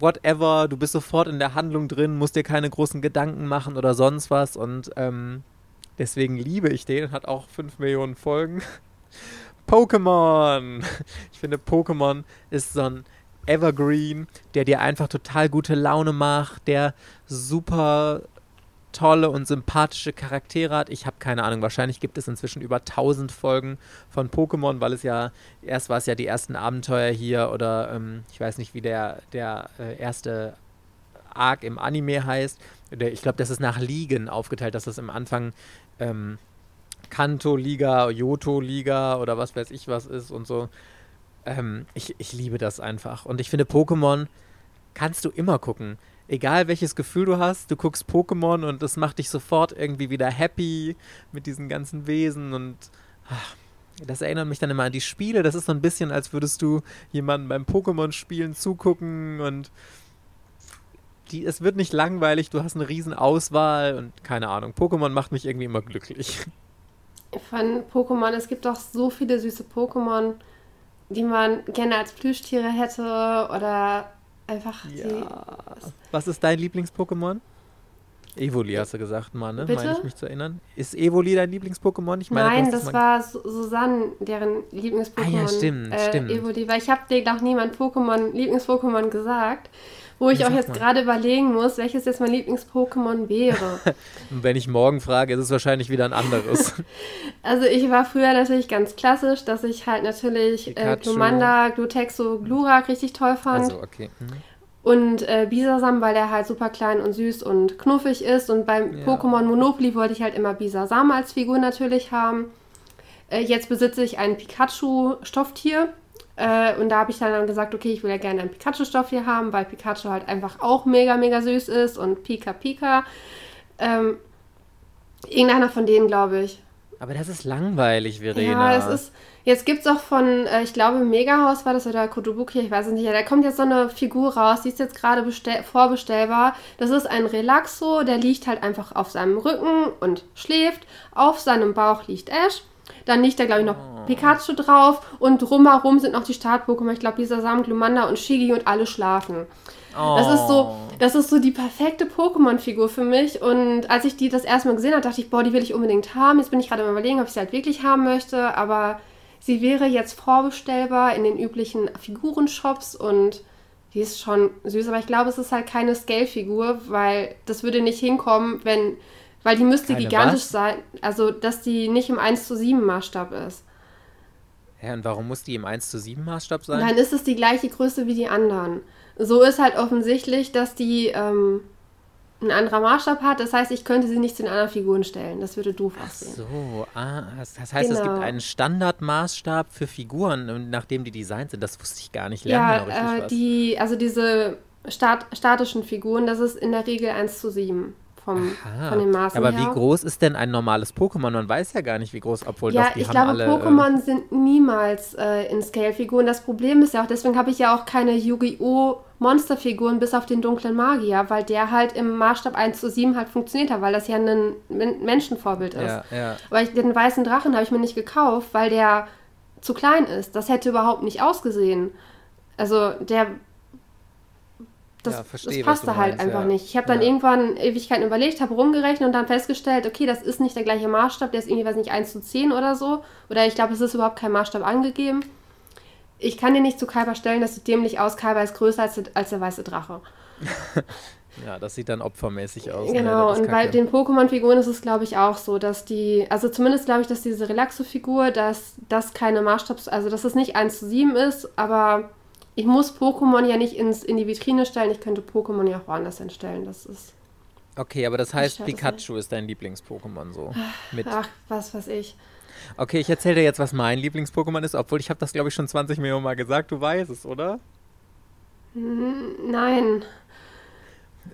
whatever, du bist sofort in der Handlung drin, musst dir keine großen Gedanken machen oder sonst was und ähm, deswegen liebe ich den, hat auch 5 Millionen Folgen. Pokémon! Ich finde, Pokémon ist so ein Evergreen, der dir einfach total gute Laune macht, der super tolle und sympathische Charaktere hat. Ich habe keine Ahnung, wahrscheinlich gibt es inzwischen über 1000 Folgen von Pokémon, weil es ja, erst war es ja die ersten Abenteuer hier oder ähm, ich weiß nicht, wie der, der äh, erste Arc im Anime heißt. Ich glaube, das ist nach Ligen aufgeteilt, dass das im Anfang ähm, Kanto-Liga, Yoto-Liga oder was weiß ich was ist und so. Ähm, ich, ich liebe das einfach. Und ich finde, Pokémon kannst du immer gucken egal welches Gefühl du hast, du guckst Pokémon und das macht dich sofort irgendwie wieder happy mit diesen ganzen Wesen und ach, das erinnert mich dann immer an die Spiele. Das ist so ein bisschen, als würdest du jemanden beim Pokémon-Spielen zugucken und die, es wird nicht langweilig, du hast eine riesen Auswahl und keine Ahnung. Pokémon macht mich irgendwie immer glücklich. Von Pokémon, es gibt doch so viele süße Pokémon, die man gerne als Plüschtiere hätte oder einfach ja. die. Was ist dein Lieblings-Pokémon? Evoli hast du gesagt, Mann, ne? Bitte? Meine ich mich zu erinnern. Ist Evoli dein Lieblings-Pokémon? Nein, das war Susanne, deren Lieblings-Pokémon. Ah ja, stimmt, äh, stimmt. Evoli, weil ich habe dir noch nie mein Pokémon, Lieblings-Pokémon gesagt. Wo ich auch jetzt gerade überlegen muss, welches jetzt mein Lieblings-Pokémon wäre. Und wenn ich morgen frage, ist es wahrscheinlich wieder ein anderes. also ich war früher natürlich ganz klassisch, dass ich halt natürlich äh, Glumanda, Glutexo, Glurak richtig toll fand. Also, okay. Mhm. Und äh, Bisasam, weil der halt super klein und süß und knuffig ist. Und beim ja. Pokémon Monopoly wollte ich halt immer Bisasam als Figur natürlich haben. Äh, jetzt besitze ich ein Pikachu-Stofftier äh, und da habe ich dann gesagt, okay, ich will ja gerne ein Pikachu-Stoff hier haben, weil Pikachu halt einfach auch mega, mega süß ist und Pika Pika. Ähm, irgendeiner von denen, glaube ich. Aber das ist langweilig, Verena. Ja, es ist. Jetzt gibt es auch von, äh, ich glaube, Megahaus war das oder Kotobuki, ich weiß es nicht. Da kommt jetzt so eine Figur raus, die ist jetzt gerade vorbestellbar. Das ist ein Relaxo, der liegt halt einfach auf seinem Rücken und schläft. Auf seinem Bauch liegt Ash. Dann liegt da, glaube ich, noch. Pikachu drauf und drumherum sind noch die Start-Pokémon. Ich glaube, dieser Samen, Glumanda und Shigi und alle schlafen. Oh. Das ist so, oh. das ist so die perfekte Pokémon-Figur für mich. Und als ich die das erste Mal gesehen habe, dachte ich, boah, die will ich unbedingt haben. Jetzt bin ich gerade am überlegen, ob ich sie halt wirklich haben möchte. Aber sie wäre jetzt vorbestellbar in den üblichen Figurenshops und die ist schon süß, aber ich glaube, es ist halt keine Scale-Figur, weil das würde nicht hinkommen, wenn, weil die müsste keine gigantisch was? sein, also dass die nicht im 1 zu 7 Maßstab ist. Ja, und warum muss die im 1 zu 7 Maßstab sein? Dann ist es die gleiche Größe wie die anderen. So ist halt offensichtlich, dass die ähm, ein anderer Maßstab hat. Das heißt, ich könnte sie nicht zu den anderen Figuren stellen. Das würde doof aussehen. Ach so, ah, das heißt, genau. es gibt genau. einen Standardmaßstab für Figuren, nachdem die designt sind. Das wusste ich gar nicht. Lernen ja, äh, die, also diese stat statischen Figuren, das ist in der Regel 1 zu 7 vom, von den Maßen Aber her. wie groß ist denn ein normales Pokémon? Man weiß ja gar nicht, wie groß, obwohl ja, doch, die ich glaube, alle, Pokémon äh, sind niemals äh, in Scale-Figuren. Das Problem ist ja auch, deswegen habe ich ja auch keine Yu-Gi-Oh! Monsterfiguren bis auf den dunklen Magier, weil der halt im Maßstab 1 zu 7 halt funktioniert hat, weil das ja ein Menschenvorbild ist. Ja, ja. Aber ich, den weißen Drachen habe ich mir nicht gekauft, weil der zu klein ist. Das hätte überhaupt nicht ausgesehen. Also der das, ja, verstehe, das passte halt einfach ja. nicht. Ich habe dann ja. irgendwann Ewigkeiten überlegt, habe rumgerechnet und dann festgestellt, okay, das ist nicht der gleiche Maßstab, der ist irgendwie, weiß nicht, 1 zu 10 oder so. Oder ich glaube, es ist überhaupt kein Maßstab angegeben ich kann dir nicht zu Kaiba stellen, das sieht dämlich aus. Kaiba ist größer als, als der weiße Drache. ja, das sieht dann opfermäßig aus. Genau, ne? und bei den Pokémon-Figuren ist es, glaube ich, auch so, dass die, also zumindest glaube ich, dass diese Relaxo-Figur, dass das keine Maßstabs, also dass es nicht 1 zu 7 ist, aber ich muss Pokémon ja nicht ins, in die Vitrine stellen, ich könnte Pokémon ja auch woanders hinstellen. Das ist. Okay, aber das heißt, Pikachu ist dein Lieblings-Pokémon so. Mit Ach, was weiß ich. Okay, ich erzähle dir jetzt, was mein Lieblings-Pokémon ist, obwohl ich habe das, glaube ich, schon 20 Millionen Mal gesagt. Du weißt es, oder? Nein.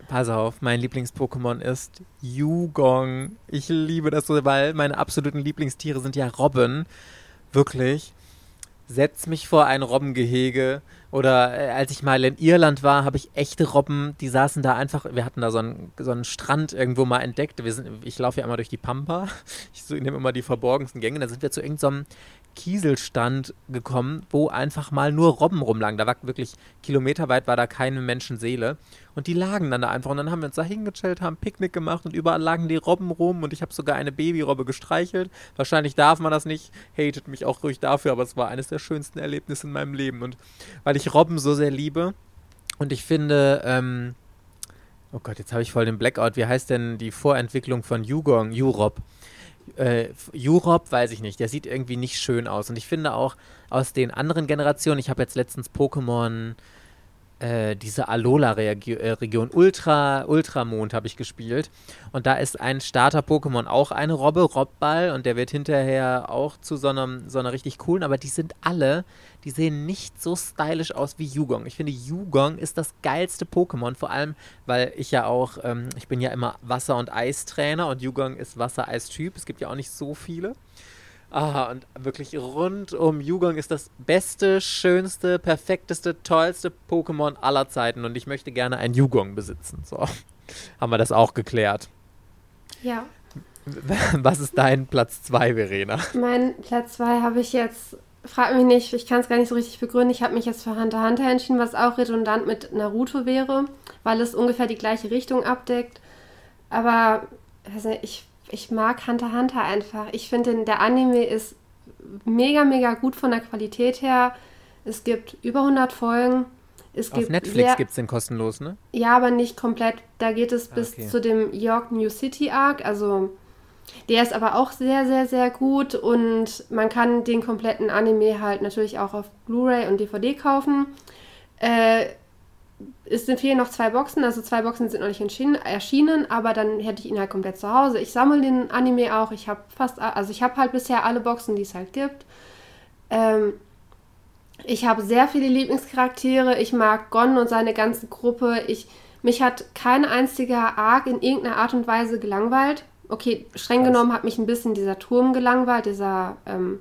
Pass auf, mein Lieblings-Pokémon ist Yugong. Ich liebe das so, weil meine absoluten Lieblingstiere sind ja Robben. Wirklich. Setz mich vor ein Robbengehege oder äh, als ich mal in Irland war, habe ich echte Robben, die saßen da einfach, wir hatten da so einen, so einen Strand irgendwo mal entdeckt. Wir sind, ich laufe ja immer durch die Pampa, ich nehme immer die verborgensten Gänge, da sind wir zu irgendeinem so Kieselstand gekommen, wo einfach mal nur Robben rumlagen. Da war wirklich kilometerweit war da keine Menschenseele. Und die lagen dann da einfach. Und dann haben wir uns da hingechillt, haben Picknick gemacht und überall lagen die Robben rum. Und ich habe sogar eine Babyrobbe gestreichelt. Wahrscheinlich darf man das nicht. Hatet mich auch ruhig dafür, aber es war eines der schönsten Erlebnisse in meinem Leben. Und weil ich Robben so sehr liebe und ich finde, ähm, oh Gott, jetzt habe ich voll den Blackout. Wie heißt denn die Vorentwicklung von Yugong, Europe? äh, Europe, weiß ich nicht, der sieht irgendwie nicht schön aus. Und ich finde auch aus den anderen Generationen, ich habe jetzt letztens Pokémon äh, diese Alola-Region Ultra, Ultramond habe ich gespielt. Und da ist ein Starter-Pokémon auch eine Robbe, Robball, und der wird hinterher auch zu so, einem, so einer richtig coolen, aber die sind alle, die sehen nicht so stylisch aus wie Yugong. Ich finde, Yugong ist das geilste Pokémon, vor allem, weil ich ja auch, ähm, ich bin ja immer Wasser- und Eistrainer und Yugong ist Wasser-Eis-Typ. Es gibt ja auch nicht so viele. Ah, und wirklich rund um Yugong ist das beste, schönste, perfekteste, tollste Pokémon aller Zeiten. Und ich möchte gerne ein Yugong besitzen. So, haben wir das auch geklärt. Ja. Was ist dein Platz 2, Verena? Mein Platz 2 habe ich jetzt, frag mich nicht, ich kann es gar nicht so richtig begründen. Ich habe mich jetzt für Hunter Hunter entschieden, was auch redundant mit Naruto wäre, weil es ungefähr die gleiche Richtung abdeckt. Aber also ich ich mag Hunter Hunter einfach. Ich finde, der Anime ist mega, mega gut von der Qualität her. Es gibt über 100 Folgen. Es Auf Netflix gibt es den kostenlos, ne? Ja, aber nicht komplett. Da geht es bis okay. zu dem York New City Arc. Also der ist aber auch sehr, sehr, sehr gut und man kann den kompletten Anime halt natürlich auch auf Blu-ray und DVD kaufen. Äh, es fehlen noch zwei Boxen, also zwei Boxen sind noch nicht erschienen, aber dann hätte ich ihn halt komplett zu Hause. Ich sammle den Anime auch. Ich habe fast, also ich habe halt bisher alle Boxen, die es halt gibt. Ähm, ich habe sehr viele Lieblingscharaktere. Ich mag Gon und seine ganze Gruppe. Ich, mich hat kein einziger Arc in irgendeiner Art und Weise gelangweilt. Okay, streng genommen hat mich ein bisschen dieser Turm gelangweilt, dieser, ähm,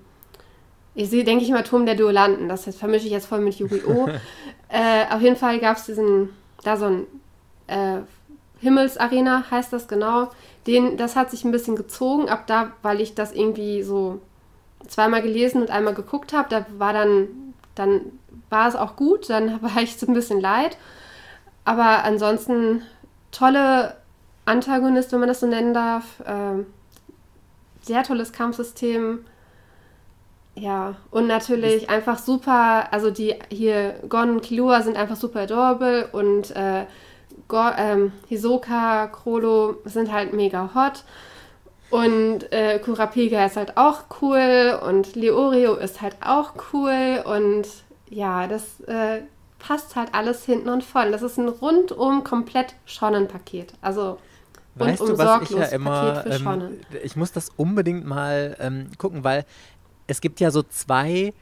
ich sehe, denke ich immer, Turm der Duellanten. Das vermische ich jetzt voll mit Yu-Gi-Oh! Äh, auf jeden Fall gab es diesen, da so ein äh, Himmelsarena, heißt das genau. Den, das hat sich ein bisschen gezogen, ab da, weil ich das irgendwie so zweimal gelesen und einmal geguckt habe. Da war dann, dann war es auch gut, dann war ich so ein bisschen leid. Aber ansonsten tolle Antagonist, wenn man das so nennen darf. Äh, sehr tolles Kampfsystem. Ja, und natürlich einfach super, also die hier Gon und Killua sind einfach super adorable und äh, Go, ähm, Hisoka, Krolo sind halt mega hot. Und äh, Kurapika ist halt auch cool und Leorio ist halt auch cool und ja, das äh, passt halt alles hinten und vorne. Das ist ein rundum komplett Shonen-Paket. Also weißt du, was ich ja immer, ähm, ich muss das unbedingt mal ähm, gucken, weil es gibt ja so zwei,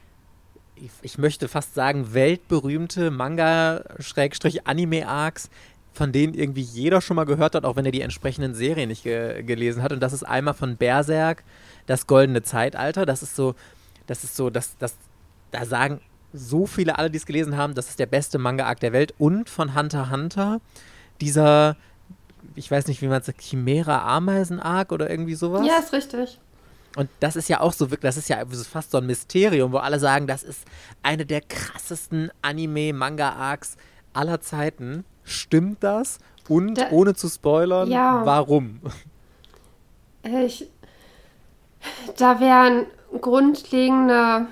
ich, möchte fast sagen, weltberühmte Manga-Anime-Arcs, von denen irgendwie jeder schon mal gehört hat, auch wenn er die entsprechenden Serien nicht ge gelesen hat. Und das ist einmal von Berserk, das goldene Zeitalter. Das ist so, das ist so, das, das, da sagen so viele alle, die es gelesen haben, das ist der beste Manga-Arc der Welt. Und von Hunter Hunter, dieser, ich weiß nicht, wie man es sagt, Chimera-Ameisen-Arc oder irgendwie sowas. Ja, ist richtig. Und das ist ja auch so wirklich, das ist ja fast so ein Mysterium, wo alle sagen, das ist eine der krassesten Anime-Manga-Arcs aller Zeiten. Stimmt das? Und da, ohne zu spoilern, ja. warum? Ich, da wären grundlegende,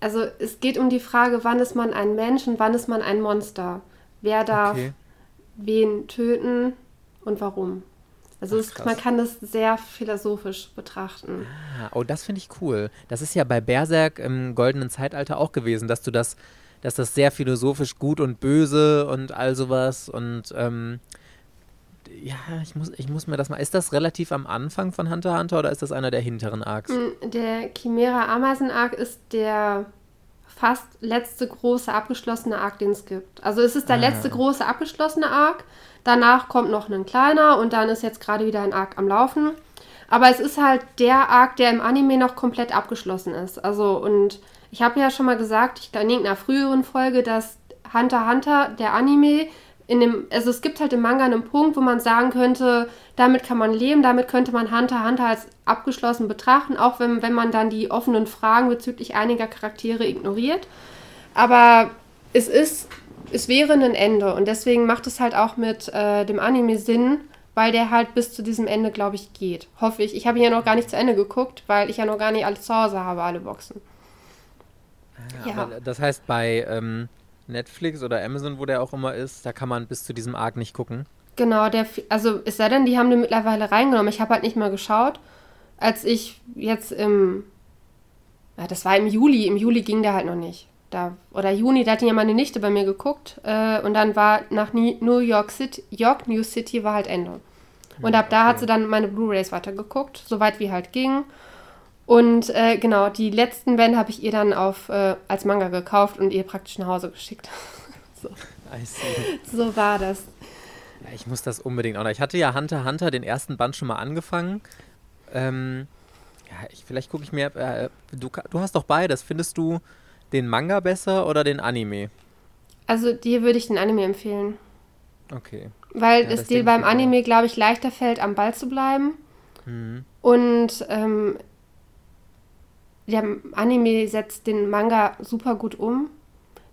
also es geht um die Frage, wann ist man ein Mensch und wann ist man ein Monster? Wer darf okay. wen töten und warum? Also Ach, es, man kann das sehr philosophisch betrachten. Ah, oh, das finde ich cool. Das ist ja bei Berserk im goldenen Zeitalter auch gewesen, dass du das dass das sehr philosophisch gut und böse und all sowas und ähm, ja, ich muss, ich muss mir das mal. Ist das relativ am Anfang von Hunter x Hunter oder ist das einer der hinteren Arcs? Mm, der Chimera Ameisen Arc ist der fast letzte große abgeschlossene Arc, den es gibt. Also es ist der ah. letzte große abgeschlossene Arc. Danach kommt noch ein kleiner und dann ist jetzt gerade wieder ein Arc am Laufen. Aber es ist halt der Arc, der im Anime noch komplett abgeschlossen ist. Also und ich habe ja schon mal gesagt, ich in irgendeiner früheren Folge, dass Hunter Hunter, der Anime, in dem, also es gibt halt im Manga einen Punkt, wo man sagen könnte, damit kann man leben, damit könnte man Hunter Hunter als abgeschlossen betrachten, auch wenn, wenn man dann die offenen Fragen bezüglich einiger Charaktere ignoriert. Aber es ist, es wäre ein Ende und deswegen macht es halt auch mit äh, dem Anime Sinn, weil der halt bis zu diesem Ende, glaube ich, geht. Hoffe ich. Ich habe ihn ja noch gar nicht zu Ende geguckt, weil ich ja noch gar nicht alles zu Hause habe, alle Boxen. Ja, ja. das heißt, bei ähm, Netflix oder Amazon, wo der auch immer ist, da kann man bis zu diesem Arc nicht gucken. Genau, der, also es sei denn, die haben den mittlerweile reingenommen. Ich habe halt nicht mal geschaut, als ich jetzt im, ja, das war im Juli, im Juli ging der halt noch nicht. Da, oder Juni, da hat ja meine Nichte bei mir geguckt äh, und dann war nach New York City, York New City war halt Ende. Und ab da hat sie dann meine Blu-rays weitergeguckt, soweit wie halt ging. Und äh, genau, die letzten Bände habe ich ihr dann auf, äh, als Manga gekauft und ihr praktisch nach Hause geschickt. so. so war das. Ja, ich muss das unbedingt auch noch. Ich hatte ja Hunter Hunter den ersten Band schon mal angefangen. Ähm, ja, ich, vielleicht gucke ich mir. Äh, du, du hast doch beides. Findest du den Manga besser oder den Anime? Also dir würde ich den Anime empfehlen. Okay. Weil ja, es dir beim Anime, glaube ich, leichter fällt, am Ball zu bleiben. Mhm. Und ähm, der Anime setzt den Manga super gut um.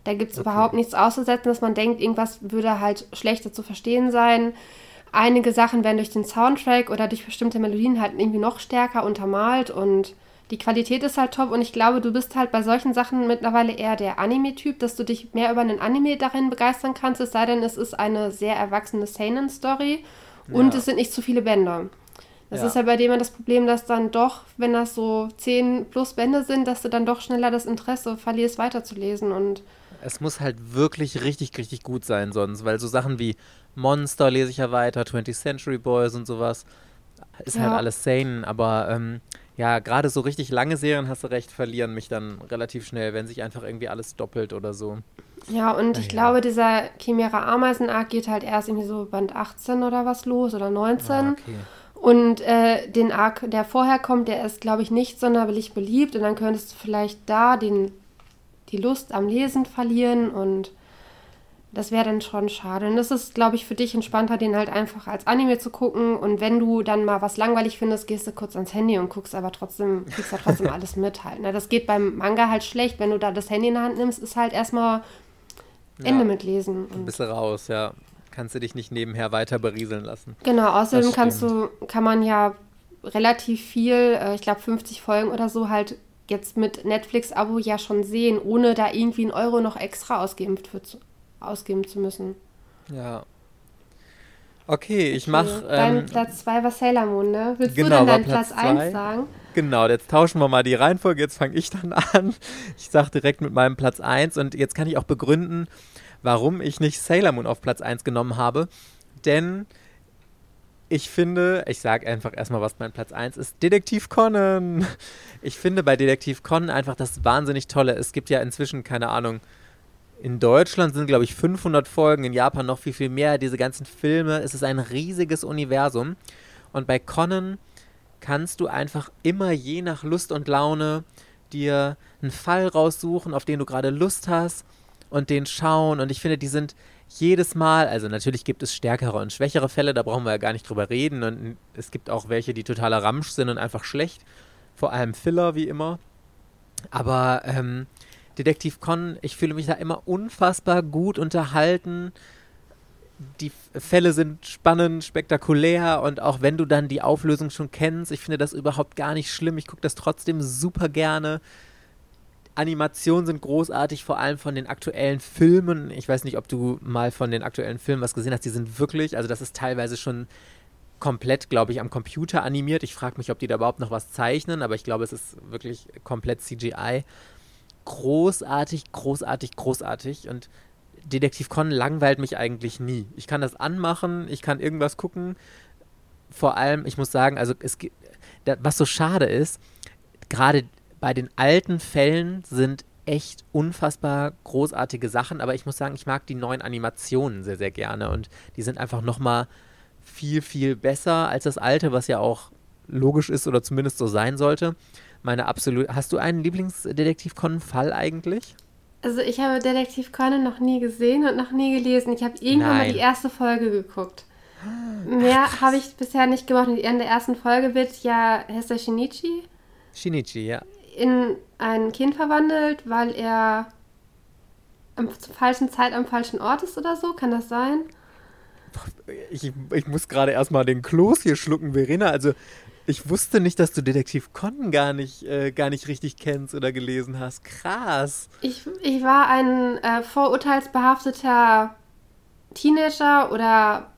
Da gibt es okay. überhaupt nichts auszusetzen, dass man denkt, irgendwas würde halt schlechter zu verstehen sein. Einige Sachen werden durch den Soundtrack oder durch bestimmte Melodien halt irgendwie noch stärker untermalt und die Qualität ist halt top und ich glaube, du bist halt bei solchen Sachen mittlerweile eher der Anime-Typ, dass du dich mehr über einen Anime darin begeistern kannst, es sei denn, es ist eine sehr erwachsene Seinen-Story und ja. es sind nicht zu viele Bände. Das ja. ist ja bei dem das Problem, dass dann doch, wenn das so 10 plus Bände sind, dass du dann doch schneller das Interesse verlierst, weiterzulesen und es muss halt wirklich richtig, richtig gut sein sonst, weil so Sachen wie Monster lese ich ja weiter, 20th Century Boys und sowas, ist halt ja. halt alles sane, aber ähm, ja, gerade so richtig lange Serien, hast du recht, verlieren mich dann relativ schnell, wenn sich einfach irgendwie alles doppelt oder so. Ja, und ich ja. glaube, dieser Chimera Ameisen Arc geht halt erst irgendwie so Band 18 oder was los oder 19. Ah, okay. Und äh, den Arc, der vorher kommt, der ist, glaube ich, nicht sonderlich beliebt. Und dann könntest du vielleicht da den, die Lust am Lesen verlieren. Und das wäre dann schon schade. Und das ist, glaube ich, für dich entspannter, den halt einfach als Anime zu gucken. Und wenn du dann mal was langweilig findest, gehst du kurz ans Handy und guckst aber trotzdem, kriegst da trotzdem alles mit halt. Ne? Das geht beim Manga halt schlecht. Wenn du da das Handy in der Hand nimmst, ist halt erstmal Ende ja, mit Lesen. Ein bisschen raus, ja kannst du dich nicht nebenher weiter berieseln lassen. Genau, außerdem kannst du, kann man ja relativ viel, äh, ich glaube 50 Folgen oder so, halt jetzt mit Netflix-Abo ja schon sehen, ohne da irgendwie einen Euro noch extra für zu, ausgeben zu müssen. Ja. Okay, ich okay. mache. Dein ähm, Platz 2 war Sailor Moon, ne? Willst genau, du denn deinen Platz 1 sagen? Genau, jetzt tauschen wir mal die Reihenfolge. Jetzt fange ich dann an. Ich sage direkt mit meinem Platz 1 und jetzt kann ich auch begründen, warum ich nicht Sailor Moon auf Platz 1 genommen habe. Denn ich finde, ich sage einfach erstmal, was mein Platz 1 ist, Detektiv Conan. Ich finde bei Detektiv Conan einfach das wahnsinnig Tolle. Es gibt ja inzwischen, keine Ahnung, in Deutschland sind, glaube ich, 500 Folgen, in Japan noch viel, viel mehr. Diese ganzen Filme, es ist ein riesiges Universum. Und bei Conan kannst du einfach immer je nach Lust und Laune dir einen Fall raussuchen, auf den du gerade Lust hast und den schauen. Und ich finde, die sind jedes Mal, also natürlich gibt es stärkere und schwächere Fälle, da brauchen wir ja gar nicht drüber reden. Und es gibt auch welche, die totaler Ramsch sind und einfach schlecht. Vor allem Filler, wie immer. Aber ähm, Detektiv Con, ich fühle mich da immer unfassbar gut unterhalten. Die Fälle sind spannend, spektakulär und auch wenn du dann die Auflösung schon kennst, ich finde das überhaupt gar nicht schlimm. Ich gucke das trotzdem super gerne. Animationen sind großartig, vor allem von den aktuellen Filmen. Ich weiß nicht, ob du mal von den aktuellen Filmen was gesehen hast. Die sind wirklich, also das ist teilweise schon komplett, glaube ich, am Computer animiert. Ich frage mich, ob die da überhaupt noch was zeichnen, aber ich glaube, es ist wirklich komplett CGI. Großartig, großartig, großartig. Und Detektiv Con langweilt mich eigentlich nie. Ich kann das anmachen, ich kann irgendwas gucken. Vor allem, ich muss sagen, also es was so schade ist, gerade bei den alten Fällen sind echt unfassbar großartige Sachen, aber ich muss sagen, ich mag die neuen Animationen sehr, sehr gerne und die sind einfach nochmal viel, viel besser als das alte, was ja auch logisch ist oder zumindest so sein sollte. Meine absolut. Hast du einen Lieblingsdetektiv Conan-Fall eigentlich? Also ich habe Detektiv Conan noch nie gesehen und noch nie gelesen. Ich habe irgendwann Nein. mal die erste Folge geguckt. Mehr habe ich bisher nicht gemacht. Und in der ersten Folge wird ja Hester Shinichi. Shinichi, ja in ein Kind verwandelt, weil er am falschen Zeit am falschen Ort ist oder so? Kann das sein? Ich, ich muss gerade erstmal den Kloß hier schlucken, Verena. Also, ich wusste nicht, dass du Detektiv Conan gar nicht, äh, gar nicht richtig kennst oder gelesen hast. Krass. Ich, ich war ein äh, vorurteilsbehafteter Teenager oder,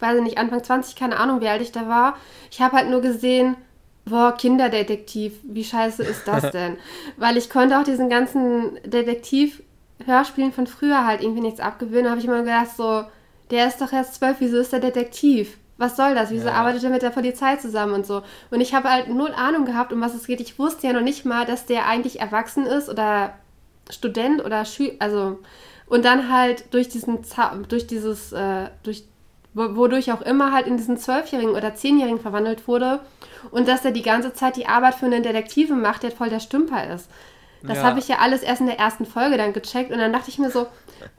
weiß ich nicht, Anfang 20, keine Ahnung, wie alt ich da war. Ich habe halt nur gesehen, boah, Kinderdetektiv, wie scheiße ist das denn? Weil ich konnte auch diesen ganzen Detektiv-Hörspielen von früher halt irgendwie nichts abgewöhnen. Da habe ich immer gedacht, so, der ist doch erst zwölf, wieso ist der Detektiv? Was soll das? Wieso ja. arbeitet er mit der Polizei zusammen und so? Und ich habe halt null Ahnung gehabt, um was es geht. Ich wusste ja noch nicht mal, dass der eigentlich erwachsen ist oder Student oder Schüler, also und dann halt durch diesen durch dieses äh, durch wodurch auch immer halt in diesen Zwölfjährigen oder Zehnjährigen verwandelt wurde und dass er die ganze Zeit die Arbeit für einen Detektive macht, der voll der Stümper ist. Das ja. habe ich ja alles erst in der ersten Folge dann gecheckt und dann dachte ich mir so,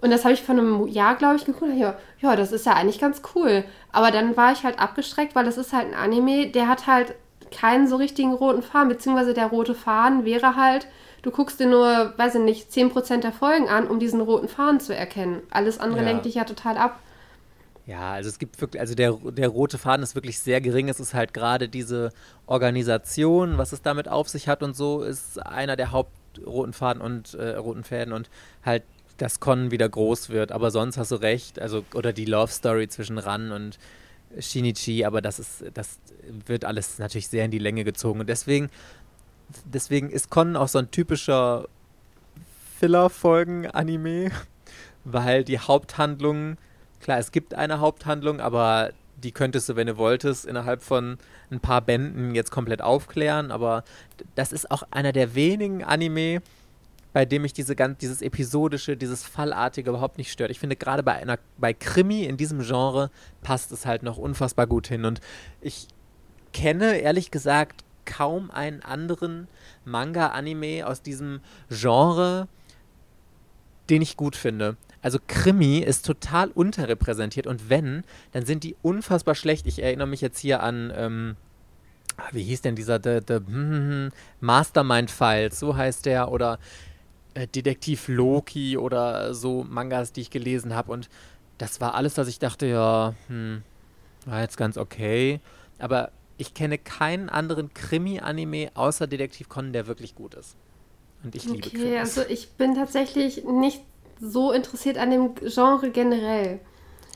und das habe ich vor einem Jahr, glaube ich, geguckt, ja, ja, das ist ja eigentlich ganz cool. Aber dann war ich halt abgeschreckt, weil das ist halt ein Anime, der hat halt keinen so richtigen roten Faden, beziehungsweise der rote Faden wäre halt, du guckst dir nur, weiß ich nicht, 10% der Folgen an, um diesen roten Faden zu erkennen. Alles andere ja. lenkt dich ja total ab. Ja, also es gibt wirklich, also der, der rote Faden ist wirklich sehr gering. Es ist halt gerade diese Organisation, was es damit auf sich hat und so, ist einer der hauptroten Faden und äh, roten Fäden und halt dass Con wieder groß wird. Aber sonst hast du recht, also oder die Love Story zwischen Ran und Shinichi, aber das ist, das wird alles natürlich sehr in die Länge gezogen. Und deswegen, deswegen ist Con auch so ein typischer Filler-Folgen-Anime, weil die Haupthandlung Klar, es gibt eine Haupthandlung, aber die könntest du, wenn du wolltest, innerhalb von ein paar Bänden jetzt komplett aufklären. Aber das ist auch einer der wenigen Anime, bei dem mich diese ganz, dieses episodische, dieses Fallartige überhaupt nicht stört. Ich finde gerade bei einer, bei Krimi in diesem Genre passt es halt noch unfassbar gut hin. Und ich kenne ehrlich gesagt kaum einen anderen Manga-Anime aus diesem Genre, den ich gut finde. Also Krimi ist total unterrepräsentiert und wenn, dann sind die unfassbar schlecht. Ich erinnere mich jetzt hier an, ähm, ah, wie hieß denn dieser the, the, hm, hm, hm, Mastermind Files, so heißt der, oder äh, Detektiv Loki oder so Mangas, die ich gelesen habe und das war alles, dass ich dachte, ja, hm, war jetzt ganz okay. Aber ich kenne keinen anderen Krimi-Anime außer Detektiv Conan, der wirklich gut ist. Und ich liebe okay, Krimis. also ich bin tatsächlich nicht so interessiert an dem Genre generell.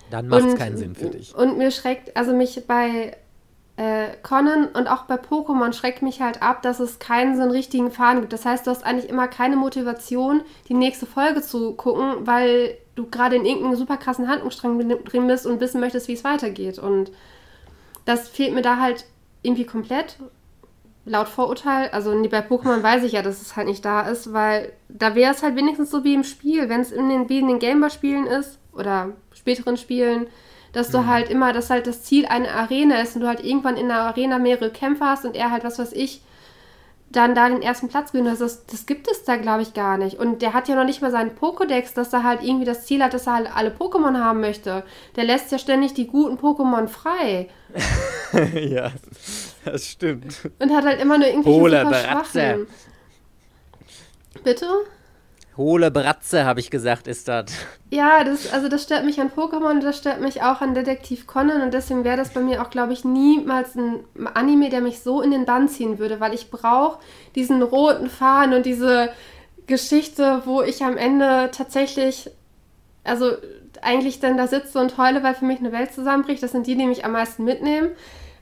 Dann macht es keinen Sinn für dich. Und mir schreckt, also mich bei äh, Conan und auch bei Pokémon schreckt mich halt ab, dass es keinen so einen richtigen Faden gibt. Das heißt, du hast eigentlich immer keine Motivation, die nächste Folge zu gucken, weil du gerade in irgendeinem super krassen Handlungsstrang drin bist und wissen möchtest, wie es weitergeht. Und das fehlt mir da halt irgendwie komplett. Laut Vorurteil, also bei Pokémon weiß ich ja, dass es halt nicht da ist, weil da wäre es halt wenigstens so wie im Spiel, wenn es in den, wie in den Gameboy-Spielen ist oder späteren Spielen, dass du mhm. halt immer, dass halt das Ziel eine Arena ist und du halt irgendwann in der Arena mehrere Kämpfer hast und er halt, was weiß ich, dann da den ersten Platz gewinnen. Das, das gibt es da, glaube ich, gar nicht. Und der hat ja noch nicht mal seinen Pokédex, dass er halt irgendwie das Ziel hat, dass er halt alle Pokémon haben möchte. Der lässt ja ständig die guten Pokémon frei. ja, das stimmt. Und hat halt immer nur irgendwelche Hohle super Schwachen. Bitte? Hohle Bratze, habe ich gesagt, ist das. Ja, das, also das stört mich an Pokémon, das stört mich auch an Detektiv Conan und deswegen wäre das bei mir auch, glaube ich, niemals ein Anime, der mich so in den Bann ziehen würde, weil ich brauche diesen roten Faden und diese Geschichte, wo ich am Ende tatsächlich, also eigentlich dann da sitze und heule, weil für mich eine Welt zusammenbricht. Das sind die, die mich am meisten mitnehmen.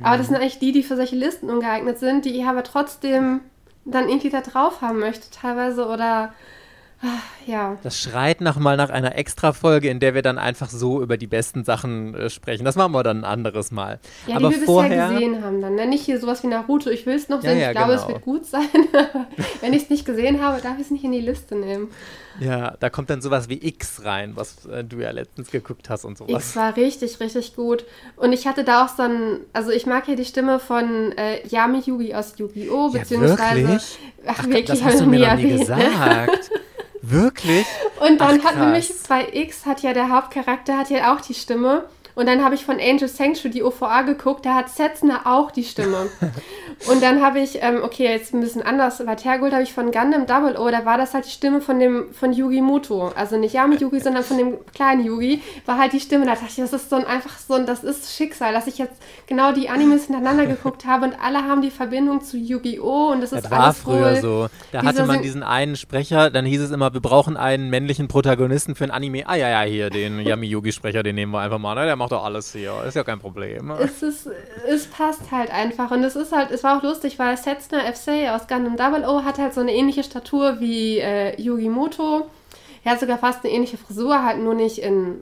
Aber das sind eigentlich die, die für solche Listen ungeeignet sind, die ich aber trotzdem dann irgendwie da drauf haben möchte, teilweise oder ja. Das schreit nochmal nach einer Extra-Folge, in der wir dann einfach so über die besten Sachen äh, sprechen. Das machen wir dann ein anderes Mal. Ja, Aber die wir vorher... bisher gesehen haben dann. Ne? Nicht hier sowas wie Naruto. Ich will es noch sehen. Ja, ja, ich glaube, genau. es wird gut sein. Wenn ich es nicht gesehen habe, darf ich es nicht in die Liste nehmen. Ja, da kommt dann sowas wie X rein, was äh, du ja letztens geguckt hast und sowas. X war richtig, richtig gut. Und ich hatte da auch so ein, also ich mag ja die Stimme von äh, Yami Yugi aus Yu-Gi-Oh! beziehungsweise. Ja, wirklich? Ach, ach wirklich, das hast du mir nie erwähnt. gesagt. Wirklich? Und dann Ach, hat nämlich bei X hat ja der Hauptcharakter hat ja auch die Stimme. Und dann habe ich von Angel Sanctuary die OVA geguckt, da hat Setzner auch die Stimme. und dann habe ich, ähm, okay, jetzt ein bisschen anders, bei Tergold habe ich von Gundam Double O, da war das halt die Stimme von dem, von Yugi Muto. Also nicht Yami Yugi, sondern von dem kleinen Yugi, war halt die Stimme. Da dachte ich, das ist so ein, einfach so ein, das ist Schicksal, dass ich jetzt genau die Animes hintereinander geguckt habe und alle haben die Verbindung zu Yu-Gi-Oh! und das ist das war früher so. Da hatte man diesen einen Sprecher, dann hieß es immer, wir brauchen einen männlichen Protagonisten für ein Anime. Ah ja, ja, hier, den Yami Yugi-Sprecher, den nehmen wir einfach mal, ne? Der macht macht doch alles hier. Ist ja kein Problem. Es, ist, es passt halt einfach. Und es ist halt, es war auch lustig, weil Setzner FC aus Gundam Double O hat halt so eine ähnliche Statur wie äh, Yugi Muto. Er hat sogar fast eine ähnliche Frisur, halt nur nicht in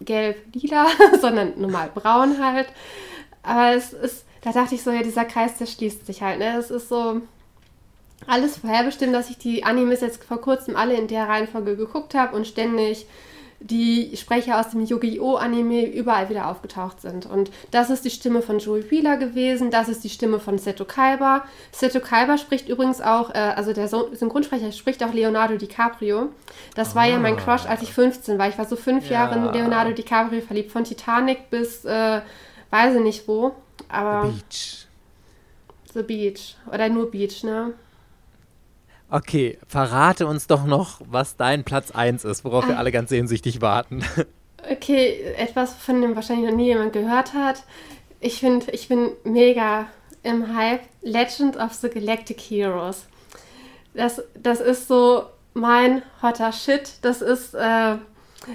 gelb-lila, sondern normal braun halt. Aber es ist, da dachte ich so, ja, dieser Kreis, der schließt sich halt. Ne? Es ist so alles vorherbestimmt, dass ich die Animes jetzt vor kurzem alle in der Reihenfolge geguckt habe und ständig die Sprecher aus dem Yu-Gi-Oh! Anime überall wieder aufgetaucht sind. Und das ist die Stimme von Joey Wheeler gewesen, das ist die Stimme von Seto Kaiba. Seto Kaiba spricht übrigens auch, äh, also der Synchronsprecher spricht auch Leonardo DiCaprio. Das ah. war ja mein ah. Crush, als ich 15 war. Ich war so fünf ja. Jahre in Leonardo DiCaprio verliebt, von Titanic bis, äh, weiß ich nicht wo. Aber The Beach. The Beach. Oder nur Beach, ne? Okay, verrate uns doch noch, was dein Platz 1 ist, worauf ah. wir alle ganz sehnsüchtig warten. Okay, etwas, von dem wahrscheinlich noch nie jemand gehört hat. Ich finde, ich bin mega im Hype. Legend of the Galactic Heroes. Das, das ist so mein hotter Shit. Das ist, äh,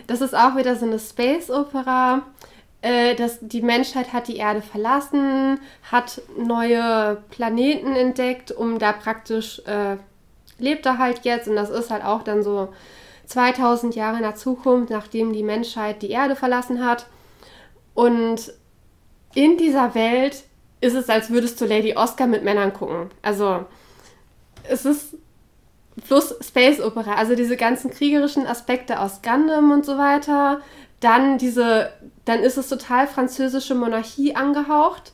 das ist auch wieder so eine Space-Opera. Äh, die Menschheit hat die Erde verlassen, hat neue Planeten entdeckt, um da praktisch äh, lebt er halt jetzt und das ist halt auch dann so 2000 Jahre in der Zukunft, nachdem die Menschheit die Erde verlassen hat. Und in dieser Welt ist es, als würdest du Lady Oscar mit Männern gucken. Also es ist plus Space Opera, also diese ganzen kriegerischen Aspekte aus Gundam und so weiter. Dann diese, dann ist es total französische Monarchie angehaucht.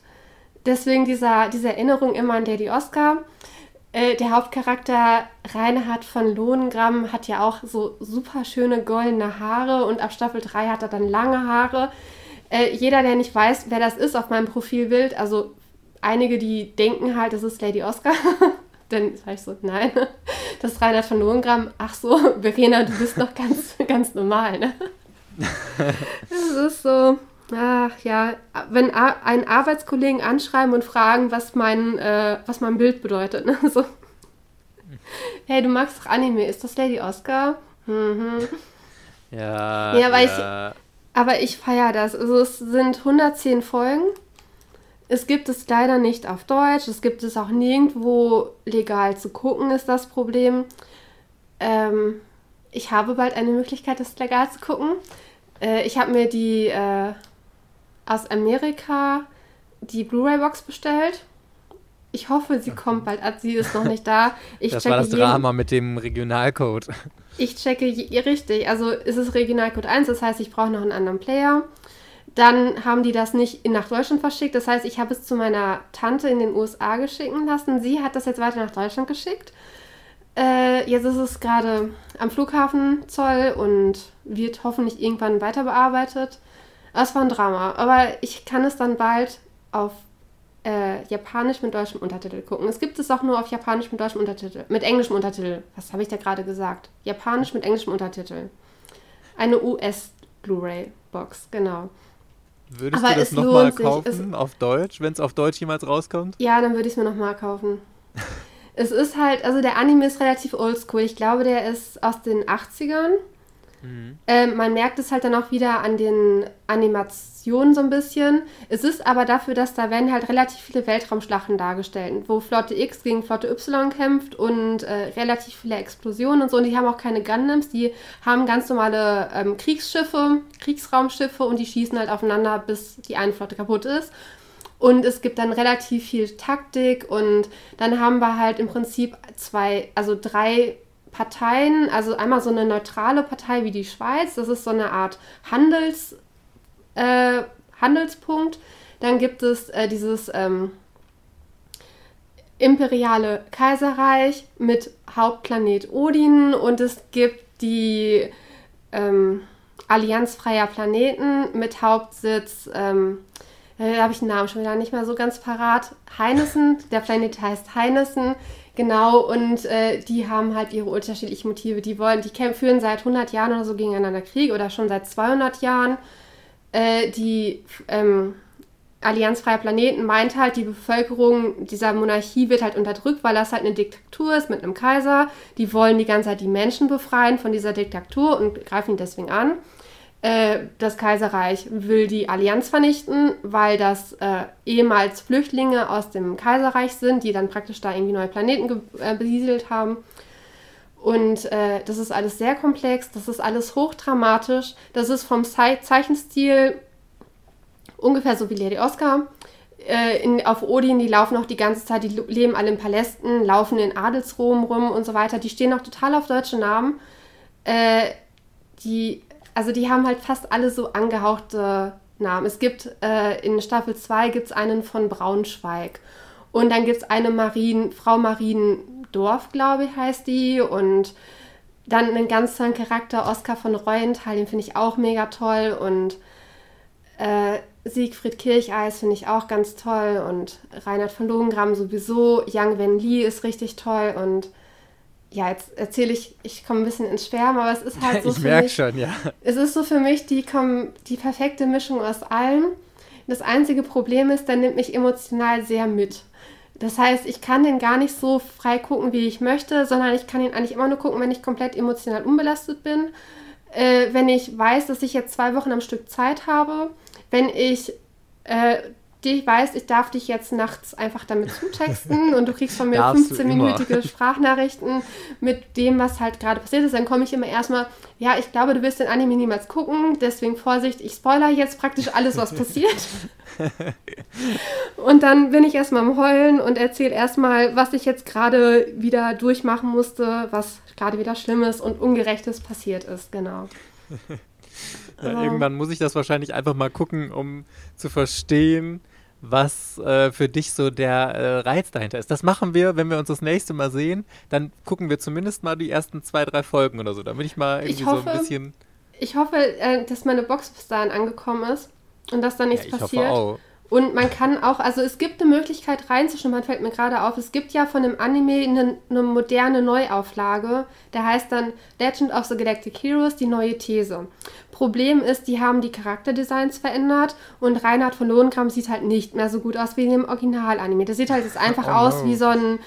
Deswegen dieser, diese Erinnerung immer an Lady Oscar. Äh, der Hauptcharakter Reinhard von Lohengramm hat ja auch so super schöne goldene Haare und ab Staffel 3 hat er dann lange Haare. Äh, jeder, der nicht weiß, wer das ist auf meinem Profilbild, also einige, die denken halt, das ist Lady Oscar. Dann sage ich so, nein, das ist Reinhard von Lohengramm. Ach so, Verena, du bist noch ganz, ganz normal, ne? Das ist so, Ach ja, wenn einen Arbeitskollegen anschreiben und fragen, was mein, äh, was mein Bild bedeutet. Ne? So. Hey, du magst doch Anime, ist das Lady Oscar? Mhm. Ja. Ja, aber ja. ich, aber ich feiere das. Also es sind 110 Folgen. Es gibt es leider nicht auf Deutsch. Es gibt es auch nirgendwo legal zu gucken, ist das Problem. Ähm, ich habe bald eine Möglichkeit, das legal zu gucken. Äh, ich habe mir die äh, aus Amerika die Blu-ray-Box bestellt. Ich hoffe, sie okay. kommt bald. Also, sie ist noch nicht da. Ich das war das Drama mit dem Regionalcode. Ich checke je, richtig. Also ist es Regionalcode 1, das heißt, ich brauche noch einen anderen Player. Dann haben die das nicht nach Deutschland verschickt. Das heißt, ich habe es zu meiner Tante in den USA geschicken lassen. Sie hat das jetzt weiter nach Deutschland geschickt. Äh, jetzt ist es gerade am Flughafen Zoll und wird hoffentlich irgendwann weiter bearbeitet. Es war ein Drama, aber ich kann es dann bald auf äh, Japanisch mit deutschem Untertitel gucken. Es gibt es auch nur auf Japanisch mit deutschem Untertitel. Mit englischem Untertitel. Was habe ich da gerade gesagt? Japanisch mit englischem Untertitel. Eine US-Blu-ray-Box, genau. Würdest Aber du das nochmal kaufen es, auf Deutsch, wenn es auf Deutsch jemals rauskommt? Ja, dann würde ich es mir nochmal kaufen. es ist halt, also der Anime ist relativ oldschool. Ich glaube, der ist aus den 80ern. Mhm. Ähm, man merkt es halt dann auch wieder an den Animationen so ein bisschen. Es ist aber dafür, dass da werden halt relativ viele Weltraumschlachten dargestellt, wo Flotte X gegen Flotte Y kämpft und äh, relativ viele Explosionen und so. Und die haben auch keine Gundams, die haben ganz normale ähm, Kriegsschiffe, Kriegsraumschiffe und die schießen halt aufeinander, bis die eine Flotte kaputt ist. Und es gibt dann relativ viel Taktik und dann haben wir halt im Prinzip zwei, also drei Parteien, also einmal so eine neutrale Partei wie die Schweiz, das ist so eine Art Handels, äh, Handelspunkt. Dann gibt es äh, dieses ähm, imperiale Kaiserreich mit Hauptplanet Odin und es gibt die ähm, Allianz freier Planeten mit Hauptsitz, ähm, da habe ich den Namen schon wieder nicht mehr so ganz parat, Heinessen, der Planet heißt Heinessen. Genau, und äh, die haben halt ihre unterschiedlichen Motive. Die wollen, die kämpfen, führen seit 100 Jahren oder so gegeneinander Krieg oder schon seit 200 Jahren. Äh, die ähm, Allianz Freier Planeten meint halt, die Bevölkerung dieser Monarchie wird halt unterdrückt, weil das halt eine Diktatur ist mit einem Kaiser. Die wollen die ganze Zeit die Menschen befreien von dieser Diktatur und greifen ihn deswegen an. Äh, das Kaiserreich will die Allianz vernichten, weil das äh, ehemals Flüchtlinge aus dem Kaiserreich sind, die dann praktisch da irgendwie neue Planeten äh, besiedelt haben. Und äh, das ist alles sehr komplex, das ist alles hochdramatisch. Das ist vom Ze Zeichenstil ungefähr so wie Lady Oscar. Äh, in, auf Odin, die laufen auch die ganze Zeit, die leben alle in Palästen, laufen in Adelsrom rum und so weiter. Die stehen auch total auf deutsche Namen. Äh, die also die haben halt fast alle so angehauchte Namen. Es gibt äh, in Staffel 2 gibt es einen von Braunschweig. Und dann gibt es eine Marien, Frau Mariendorf, glaube ich, heißt die. Und dann einen ganz tollen Charakter, Oskar von Reuenthal, den finde ich auch mega toll. Und äh, Siegfried Kircheis finde ich auch ganz toll. Und Reinhard von Lohengramm sowieso. Yang Wen Li ist richtig toll. Und ja, jetzt erzähle ich, ich komme ein bisschen ins Schwärmen, aber es ist halt so. ich merke schon, ja. Es ist so für mich die, die perfekte Mischung aus allem. Das einzige Problem ist, der nimmt mich emotional sehr mit. Das heißt, ich kann den gar nicht so frei gucken, wie ich möchte, sondern ich kann ihn eigentlich immer nur gucken, wenn ich komplett emotional unbelastet bin. Äh, wenn ich weiß, dass ich jetzt zwei Wochen am Stück Zeit habe, wenn ich äh, ich weiß, ich darf dich jetzt nachts einfach damit zutexten und du kriegst von mir 15-minütige Sprachnachrichten mit dem, was halt gerade passiert ist. Dann komme ich immer erstmal, ja, ich glaube, du wirst den Anime niemals gucken, deswegen Vorsicht, ich spoiler jetzt praktisch alles, was passiert. und dann bin ich erstmal am Heulen und erzähle erstmal, was ich jetzt gerade wieder durchmachen musste, was gerade wieder Schlimmes und Ungerechtes passiert ist, genau. Ja, irgendwann muss ich das wahrscheinlich einfach mal gucken, um zu verstehen, was äh, für dich so der äh, Reiz dahinter ist. Das machen wir, wenn wir uns das nächste Mal sehen. Dann gucken wir zumindest mal die ersten zwei, drei Folgen oder so, damit ich mal irgendwie ich hoffe, so ein bisschen. Ich hoffe, äh, dass meine Box bis dahin angekommen ist und dass da nichts ja, passiert. Und man kann auch, also es gibt eine Möglichkeit reinzuschnuppern, fällt mir gerade auf. Es gibt ja von dem Anime eine, eine, moderne Neuauflage. Der heißt dann Legend of the Galactic Heroes, die neue These. Problem ist, die haben die Charakterdesigns verändert und Reinhard von Lohengram sieht halt nicht mehr so gut aus wie in dem Original-Anime. Der sieht halt jetzt einfach oh no. aus wie so ein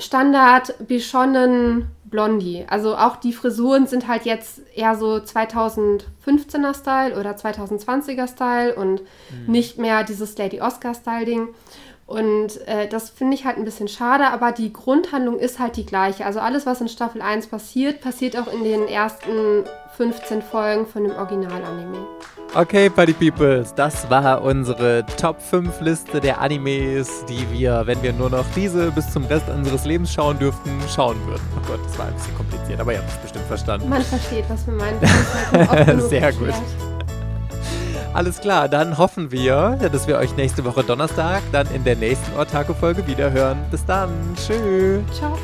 Standard Bishonen Blondie. Also auch die Frisuren sind halt jetzt eher so 2015er Style oder 2020er Style und mhm. nicht mehr dieses Lady Oscar Style Ding. Und äh, das finde ich halt ein bisschen schade, aber die Grundhandlung ist halt die gleiche. Also alles, was in Staffel 1 passiert, passiert auch in den ersten 15 Folgen von dem Original-Anime. Okay, Party Peoples, das war unsere Top 5 Liste der Animes, die wir, wenn wir nur noch diese bis zum Rest unseres Lebens schauen dürften, schauen würden. Oh Gott, das war ein bisschen kompliziert, aber ihr habt es bestimmt verstanden. Man versteht, was wir meinen. Sehr gut. Alles klar, dann hoffen wir, dass wir euch nächste Woche Donnerstag dann in der nächsten Ortaco-Folge wiederhören. Bis dann. Tschüss. Ciao.